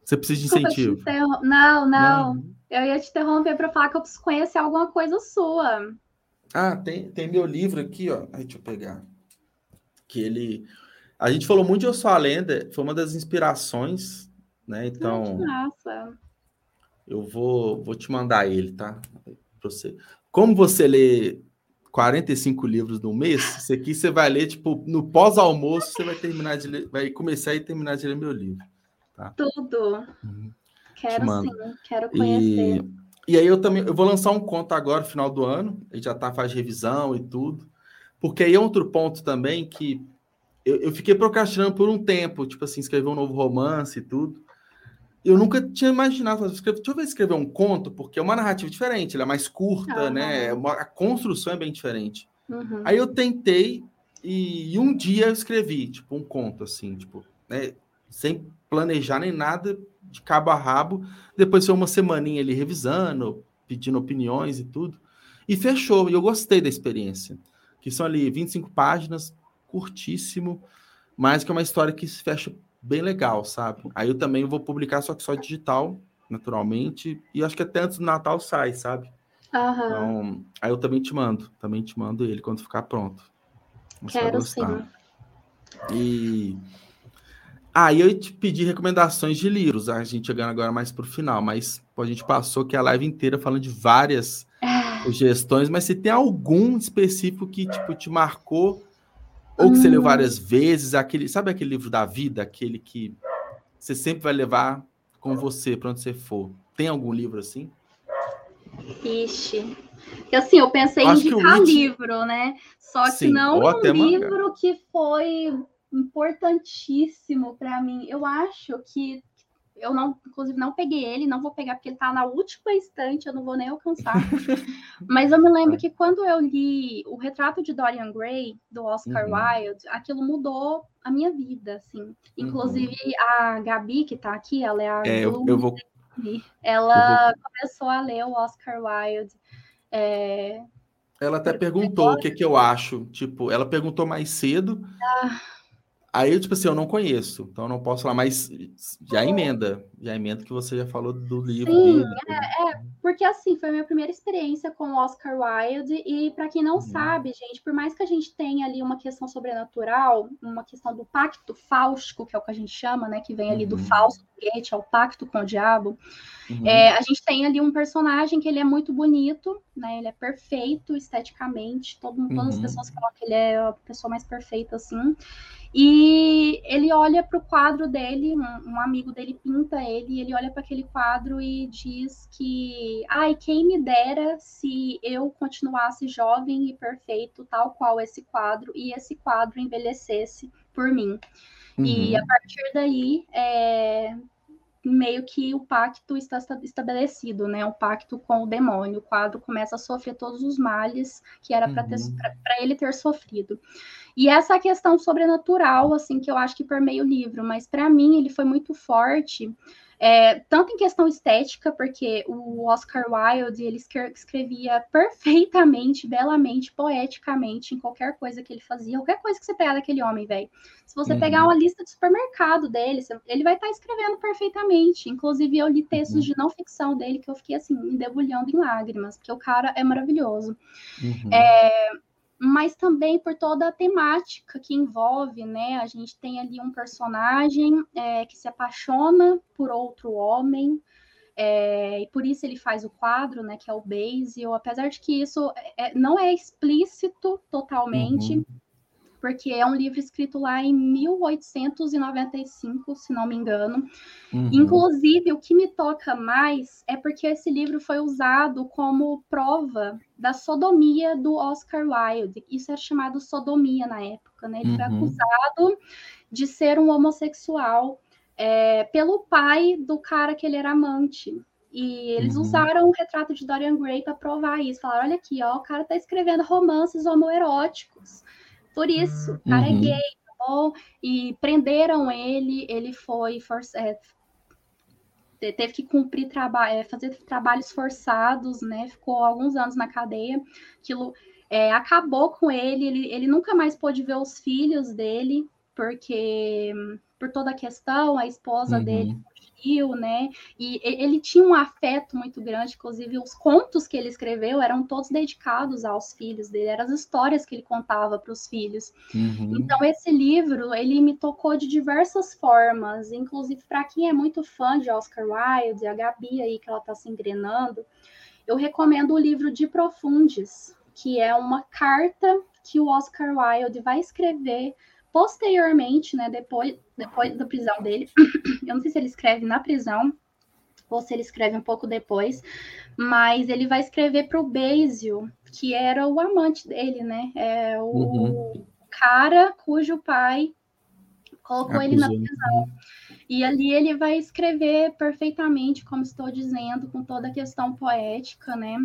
Você precisa de incentivo. Não, não, não, Eu ia te interromper para falar que eu preciso conhecer alguma coisa sua. Ah, tem, tem meu livro aqui, ó. Aí, deixa eu pegar. Que ele. A gente falou muito de Eu Sou a Lenda, foi uma das inspirações, né? Então. Nossa. Eu vou, vou te mandar ele, tá? Pra você. Como você lê 45 livros no mês, isso aqui você vai ler, tipo, no pós-almoço, você vai terminar de ler, vai começar e terminar de ler meu livro. Tá? Tudo. Uhum. Quero sim, quero conhecer. E, e, aí eu também eu vou lançar um conto agora, final do ano, a gente já tá, faz revisão e tudo. Porque aí é outro ponto também que eu, eu fiquei procrastinando por um tempo, tipo assim, escrever um novo romance e tudo eu nunca tinha imaginado, deixa eu ver escrever um conto, porque é uma narrativa diferente, ela é mais curta, uhum. né? É uma, a construção é bem diferente. Uhum. Aí eu tentei e, e, um dia eu escrevi, tipo, um conto, assim, tipo, né? Sem planejar nem nada, de cabo a rabo. Depois foi uma semaninha ali revisando, pedindo opiniões e tudo. E fechou, e eu gostei da experiência. Que são ali 25 páginas, curtíssimo, mas que é uma história que se fecha bem legal, sabe? Aí eu também vou publicar, só que só digital, naturalmente, e acho que até antes do Natal sai, sabe? Uhum. Então, aí eu também te mando, também te mando ele quando ficar pronto. Você Quero sim. E aí ah, eu te pedi recomendações de livros, a gente chegando agora mais pro final, mas a gente passou aqui a live inteira falando de várias sugestões, mas se tem algum específico que tipo te marcou ou que você leu hum. várias vezes, aquele, sabe aquele livro da vida, aquele que você sempre vai levar com você para onde você for. Tem algum livro assim? Ixi. Assim, eu pensei em indicar It... livro, né? Só que Sim, não um livro que foi importantíssimo para mim. Eu acho que eu não, inclusive, não peguei ele, não vou pegar porque ele tá na última estante, eu não vou nem alcançar. Mas eu me lembro que quando eu li o retrato de Dorian Gray, do Oscar uhum. Wilde, aquilo mudou a minha vida, assim. Inclusive, uhum. a Gabi, que tá aqui, ela é a. É, eu, eu vou. Ela vou... começou a ler o Oscar Wilde. É... Ela até perguntou o que, que eu acho. Tipo, ela perguntou mais cedo. Ah Aí, tipo assim, eu não conheço, então eu não posso falar, mas já emenda, já emenda que você já falou do livro Sim. É, é, porque assim, foi a minha primeira experiência com o Oscar Wilde, e para quem não uhum. sabe, gente, por mais que a gente tenha ali uma questão sobrenatural, uma questão do pacto fáustico, que é o que a gente chama, né, que vem ali uhum. do falso foguete, é o pacto com o diabo, uhum. é, a gente tem ali um personagem que ele é muito bonito, né, ele é perfeito esteticamente, todo, todas as uhum. pessoas falam que ele é a pessoa mais perfeita, assim, e ele olha para o quadro dele, um, um, amigo dele pinta ele, e ele olha para aquele quadro e diz que, ai, quem me dera se eu continuasse jovem e perfeito, tal qual esse quadro, e esse quadro envelhecesse por mim. Uhum. E a partir daí, é, meio que o pacto está estabelecido, né? O pacto com o demônio. O quadro começa a sofrer todos os males que era para uhum. ele ter sofrido. E essa questão sobrenatural, assim, que eu acho que permeia o livro, mas para mim ele foi muito forte, é, tanto em questão estética, porque o Oscar Wilde ele escrevia perfeitamente, belamente, poeticamente em qualquer coisa que ele fazia, qualquer coisa que você pegar daquele homem, velho. Se você uhum. pegar uma lista de supermercado dele, ele vai estar tá escrevendo perfeitamente. Inclusive, eu li textos uhum. de não ficção dele que eu fiquei assim, me debulhando em lágrimas, porque o cara é maravilhoso. Uhum. É, mas também por toda a temática que envolve, né? A gente tem ali um personagem é, que se apaixona por outro homem, é, e por isso ele faz o quadro, né? Que é o Basil, apesar de que isso é, não é explícito totalmente. Uhum porque é um livro escrito lá em 1895, se não me engano. Uhum. Inclusive, o que me toca mais é porque esse livro foi usado como prova da sodomia do Oscar Wilde. Isso era chamado sodomia na época, né? Ele uhum. foi acusado de ser um homossexual é, pelo pai do cara que ele era amante. E eles uhum. usaram o retrato de Dorian Gray para provar isso. Falaram: olha aqui, ó, o cara está escrevendo romances homoeróticos. Por isso, o cara é uhum. é gay, tá bom? E prenderam ele, ele foi é, teve que cumprir trabalho, é, fazer trabalhos forçados, né? Ficou alguns anos na cadeia. Aquilo é, acabou com ele, ele, ele nunca mais pôde ver os filhos dele, porque por toda a questão, a esposa uhum. dele né? E ele tinha um afeto muito grande, inclusive os contos que ele escreveu eram todos dedicados aos filhos dele, eram as histórias que ele contava para os filhos. Uhum. Então esse livro, ele me tocou de diversas formas, inclusive para quem é muito fã de Oscar Wilde, a Gabi aí que ela está se engrenando, eu recomendo o livro de Profundes, que é uma carta que o Oscar Wilde vai escrever posteriormente, né, depois, depois da prisão dele, eu não sei se ele escreve na prisão ou se ele escreve um pouco depois, mas ele vai escrever para o Basil, que era o amante dele, né? É o uhum. cara cujo pai colocou Acusou. ele na prisão. E ali ele vai escrever perfeitamente, como estou dizendo, com toda a questão poética, né?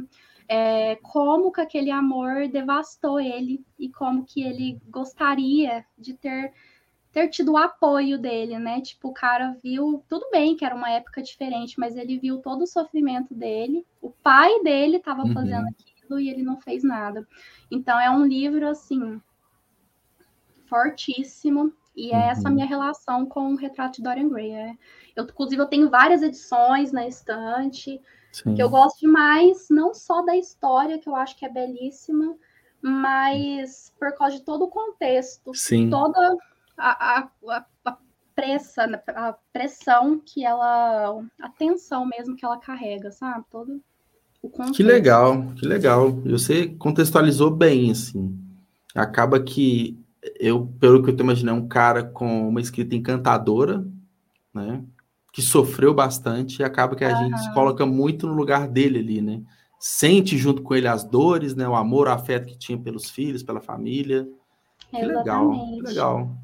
É, como que aquele amor devastou ele e como que ele gostaria de ter ter tido o apoio dele, né? Tipo, o cara viu, tudo bem que era uma época diferente, mas ele viu todo o sofrimento dele. O pai dele estava uhum. fazendo aquilo e ele não fez nada. Então é um livro assim fortíssimo e é essa uhum. minha relação com o retrato de Dorian Gray. É. Eu, inclusive, eu tenho várias edições na estante. Sim. Que eu gosto demais, não só da história, que eu acho que é belíssima, mas por causa de todo o contexto, Sim. toda a, a, a, pressa, a pressão que ela, a tensão mesmo que ela carrega, sabe? Todo o contexto. Que legal, que legal. Você contextualizou bem, assim. Acaba que eu, pelo que eu tô imaginando, é um cara com uma escrita encantadora, né? Que sofreu bastante e acaba que a uhum. gente se coloca muito no lugar dele ali, né? Sente junto com ele as dores, né? O amor, o afeto que tinha pelos filhos, pela família. Que Exatamente. legal, que legal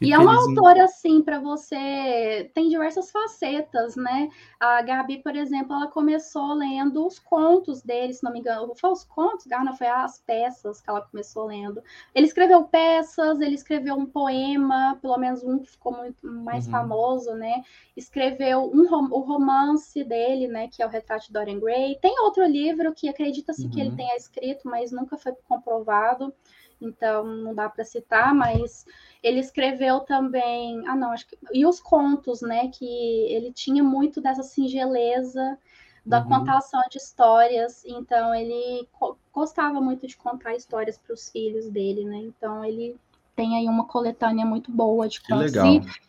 e é uma autora, assim, para você. Tem diversas facetas, né? A Gabi, por exemplo, ela começou lendo os contos dele, se não me engano. Foi os contos, Garna, foi as peças que ela começou lendo. Ele escreveu peças, ele escreveu um poema, pelo menos um que ficou muito mais uhum. famoso, né? Escreveu um, o romance dele, né? Que é o Retrato de Dorian Gray. Tem outro livro que acredita-se uhum. que ele uhum. tenha escrito, mas nunca foi comprovado então não dá para citar, mas ele escreveu também, ah não, acho que e os contos, né, que ele tinha muito dessa singeleza da uhum. contação de histórias, então ele gostava muito de contar histórias para os filhos dele, né? Então ele tem aí uma coletânea muito boa de contos.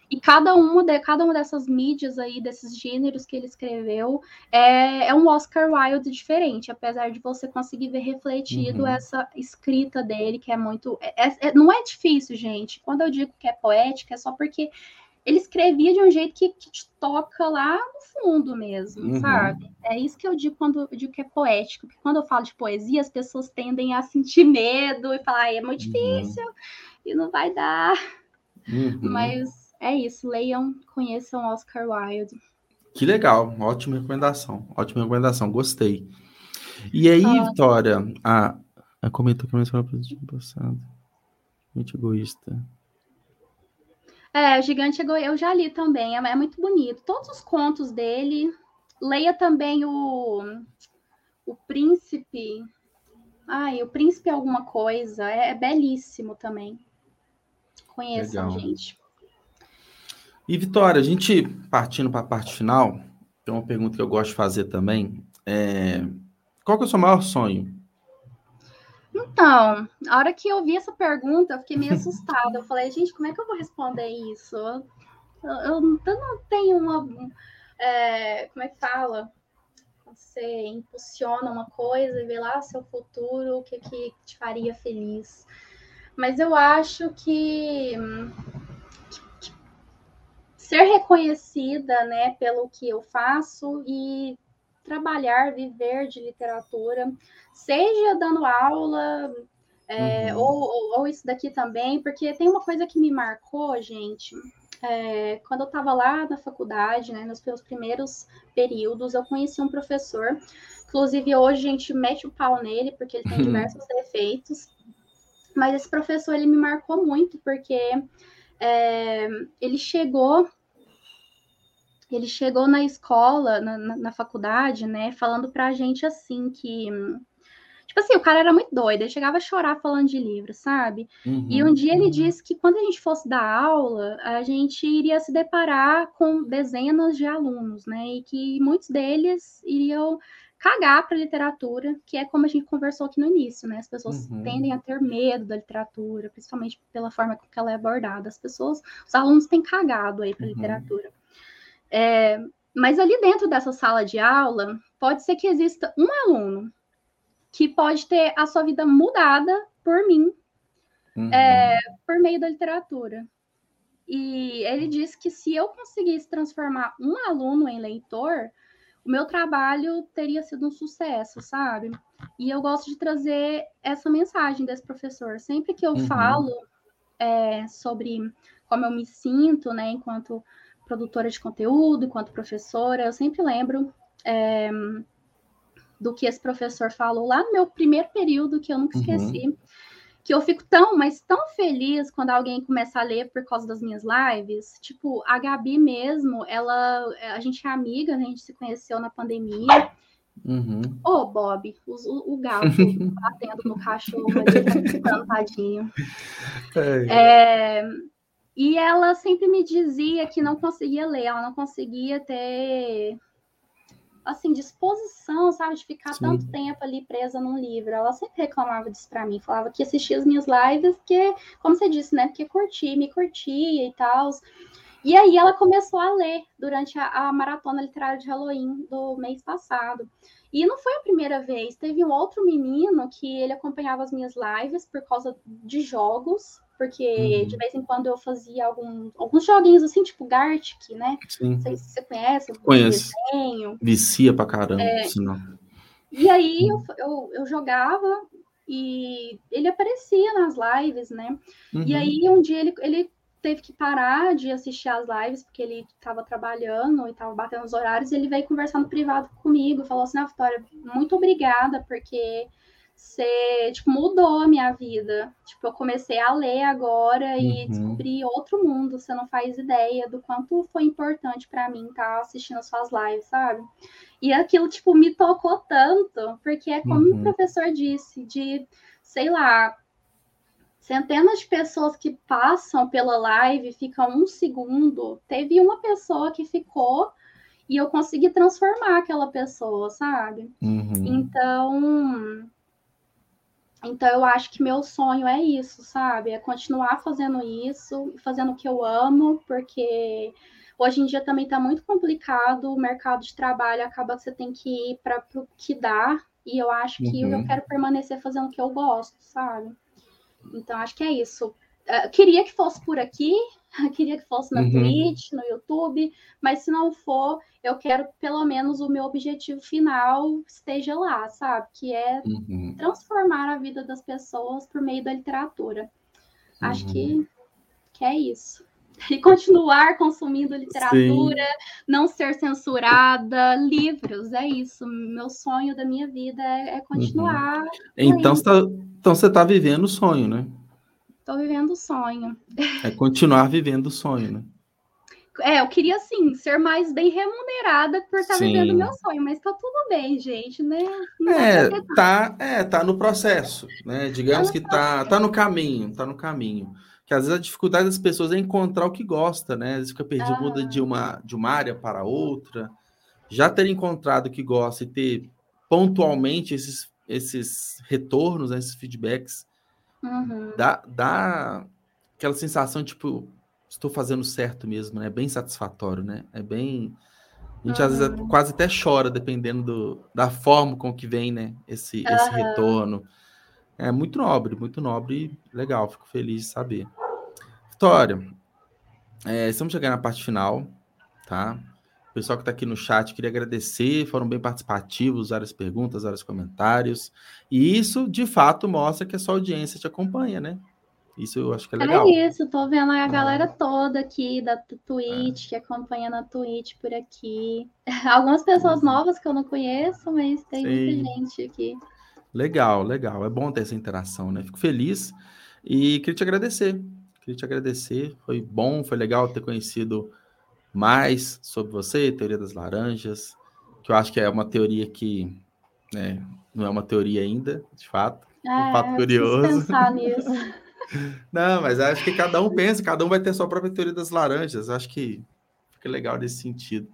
E cada uma, de, cada uma dessas mídias aí, desses gêneros que ele escreveu, é, é um Oscar Wilde diferente, apesar de você conseguir ver refletido uhum. essa escrita dele, que é muito. É, é, é, não é difícil, gente. Quando eu digo que é poética, é só porque ele escrevia de um jeito que, que te toca lá no fundo mesmo, uhum. sabe? É isso que eu digo quando eu digo que é poético, porque quando eu falo de poesia, as pessoas tendem a sentir medo e falar, é muito uhum. E não vai dar. Uhum. Mas é isso, leiam, conheçam Oscar Wilde. Que legal, ótima recomendação, ótima recomendação, gostei. E aí, ah. Vitória, a, a comentou que a menção passado. Muito egoísta. É, o Gigante Egoísta, eu já li também, é, é muito bonito. Todos os contos dele. Leia também o, o Príncipe. Ai, o Príncipe alguma coisa. É, é belíssimo também. Conheçam, Legal. gente. E Vitória, a gente partindo para a parte final, tem uma pergunta que eu gosto de fazer também. É... Qual que é o seu maior sonho? Então, a hora que eu vi essa pergunta, eu fiquei meio assustada. Eu falei, gente, como é que eu vou responder isso? Eu, eu, eu não tenho uma. É, como é que fala? Você impulsiona uma coisa e vê lá seu futuro, o que, que te faria feliz. Mas eu acho que, que ser reconhecida né, pelo que eu faço e trabalhar, viver de literatura, seja dando aula, é, uhum. ou, ou, isso daqui também, porque tem uma coisa que me marcou, gente. É, quando eu estava lá na faculdade, né, nos meus primeiros períodos, eu conheci um professor. Inclusive, hoje a gente mete o pau nele, porque ele tem diversos defeitos. Mas esse professor ele me marcou muito porque é, ele chegou ele chegou na escola, na, na, na faculdade, né, falando pra gente assim que Tipo assim, o cara era muito doido, ele chegava a chorar falando de livro, sabe? Uhum, e um dia uhum. ele disse que quando a gente fosse dar aula, a gente iria se deparar com dezenas de alunos, né? E que muitos deles iriam cagar para a literatura, que é como a gente conversou aqui no início, né? As pessoas uhum. tendem a ter medo da literatura, principalmente pela forma com que ela é abordada. As pessoas, os alunos têm cagado aí para a uhum. literatura. É, mas ali dentro dessa sala de aula, pode ser que exista um aluno que pode ter a sua vida mudada por mim, uhum. é, por meio da literatura. E ele disse que se eu conseguisse transformar um aluno em leitor, o meu trabalho teria sido um sucesso, sabe? E eu gosto de trazer essa mensagem desse professor. Sempre que eu uhum. falo é, sobre como eu me sinto, né, enquanto produtora de conteúdo, enquanto professora, eu sempre lembro é, do que esse professor falou lá no meu primeiro período, que eu nunca uhum. esqueci. Uhum que eu fico tão, mas tão feliz quando alguém começa a ler por causa das minhas lives. Tipo, a Gabi mesmo, ela, a gente é amiga, né? a gente se conheceu na pandemia. Uhum. Ô, oh, Bob, o, o, gato batendo no cachorro, ali, tá tadinho. É, e ela sempre me dizia que não conseguia ler, ela não conseguia ter assim, disposição, sabe, de ficar Sim. tanto tempo ali presa num livro. Ela sempre reclamava disso para mim, falava que assistia as minhas lives, que, como você disse, né, porque curtia, me curtia e tal. E aí ela começou a ler durante a, a, maratona literária de Halloween do mês passado. E não foi a primeira vez, teve um outro menino que ele acompanhava as minhas lives por causa de jogos, porque uhum. de vez em quando eu fazia algum, alguns joguinhos assim, tipo Gartic, né? Sim. Não sei se você conhece. Conheço. Desenho. Vicia pra caramba, é, senão. E aí eu, eu, eu, jogava e ele aparecia nas lives, né? Uhum. E aí um dia ele, ele teve que parar de assistir as lives, porque ele estava trabalhando e estava batendo os horários, e ele veio conversar no privado comigo, falou assim, ah, Vitória, muito obrigada, porque você, tipo, mudou a minha vida. Tipo, eu comecei a ler agora e uhum. descobri outro mundo. Você não faz ideia do quanto foi importante para mim estar tá assistindo suas lives, sabe? E aquilo, tipo, me tocou tanto, porque é como uhum. o professor disse, de, sei lá, centenas de pessoas que passam pela live, ficam um segundo. Teve uma pessoa que ficou e eu consegui transformar aquela pessoa, sabe? Uhum. Então, então eu acho que meu sonho é isso, sabe? É continuar fazendo isso, fazendo o que eu amo, porque hoje em dia também está muito complicado, o mercado de trabalho acaba que você tem que ir para o que dá, e eu acho que uhum. eu quero permanecer fazendo o que eu gosto, sabe? Então acho que é isso. Uh, queria que fosse por aqui, queria que fosse na uhum. Twitch, no YouTube, mas se não for, eu quero pelo menos o meu objetivo final esteja lá, sabe? Que é uhum. transformar a vida das pessoas por meio da literatura. Uhum. Acho que, uhum. que é isso. E continuar consumindo literatura, Sim. não ser censurada, livros, é isso. Meu sonho da minha vida é, é continuar. Então, você tá, então você está vivendo o sonho, né? Estou vivendo o sonho. É continuar vivendo o sonho, né? É, eu queria, assim, ser mais bem remunerada por estar tá vivendo o meu sonho, mas tá tudo bem, gente, né? Não é, tá, é, tá no processo, né? Digamos tá que tá, tá no caminho, tá no caminho. Que às vezes a dificuldade das pessoas é encontrar o que gosta, né? Às vezes fica perdido, ah. muda de uma, de uma área para outra. Já ter encontrado o que gosta e ter pontualmente esses, esses retornos, né, esses feedbacks, Uhum. Dá, dá aquela sensação, tipo, estou fazendo certo mesmo, né? É bem satisfatório, né? É bem. A gente uhum. às vezes quase até chora, dependendo do, da forma com que vem, né? Esse, uhum. esse retorno. É muito nobre, muito nobre e legal, fico feliz de saber. Vitória, é, estamos chegando na parte final, tá? O pessoal que está aqui no chat, queria agradecer, foram bem participativos, várias perguntas, vários comentários. E isso, de fato, mostra que a sua audiência te acompanha, né? Isso eu acho que é legal. É isso, tô vendo a galera toda aqui da Twitch, é. que acompanha na Twitch por aqui. Algumas pessoas novas que eu não conheço, mas tem Sim. muita gente aqui. Legal, legal. É bom ter essa interação, né? Fico feliz e queria te agradecer. Queria te agradecer. Foi bom, foi legal ter conhecido mais sobre você, teoria das laranjas, que eu acho que é uma teoria que né, não é uma teoria ainda, de fato. É, um fato curioso. Pensar nisso. não, mas acho que cada um pensa, cada um vai ter a sua própria teoria das laranjas. Acho que fica legal nesse sentido.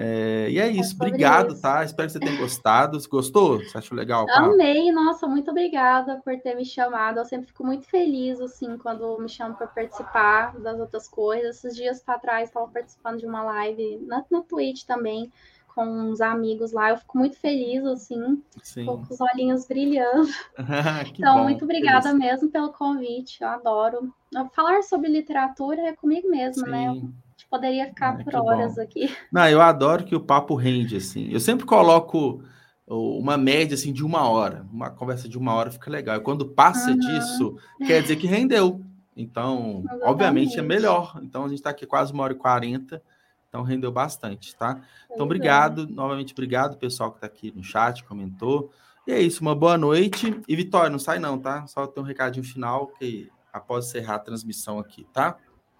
É, e é isso, é obrigado, isso. tá? Espero que você tenha gostado. Gostou? Você achou legal? Amei, nossa, muito obrigada por ter me chamado. Eu sempre fico muito feliz, assim, quando me chamam para participar das outras coisas. Esses dias para trás, estava participando de uma live na, na Twitch também, com uns amigos lá. Eu fico muito feliz, assim, Sim. com os olhinhos brilhando. então, bom, muito obrigada mesmo pelo convite. Eu adoro. Falar sobre literatura é comigo mesmo, né? Sim. né? Poderia ficar por horas bom. aqui. Não, eu adoro que o papo rende, assim. Eu sempre coloco uma média assim de uma hora. Uma conversa de uma hora fica legal. E quando passa uhum. disso, quer dizer que rendeu. Então, Exatamente. obviamente, é melhor. Então, a gente está aqui quase uma hora e quarenta. Então, rendeu bastante, tá? Então, obrigado. Novamente, obrigado, pessoal que está aqui no chat, comentou. E é isso, uma boa noite. E Vitória, não sai não, tá? Só tem um recadinho final que após encerrar a transmissão aqui, tá?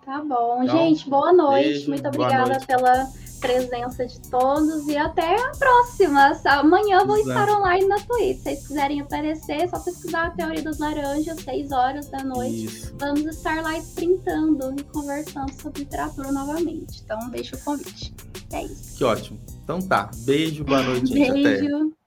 Tá bom. Então, Gente, boa noite. Beijo, Muito obrigada noite. pela presença de todos e até a próxima. Amanhã vou Exato. estar online na Twitch. Se vocês quiserem aparecer, é só pesquisar a Teoria das Laranjas, 6 horas da noite. Isso. Vamos estar lá sprintando e conversando sobre literatura novamente. Então, deixa o convite. É isso. Que ótimo. Então tá. Beijo, boa noite. Beijo. Até.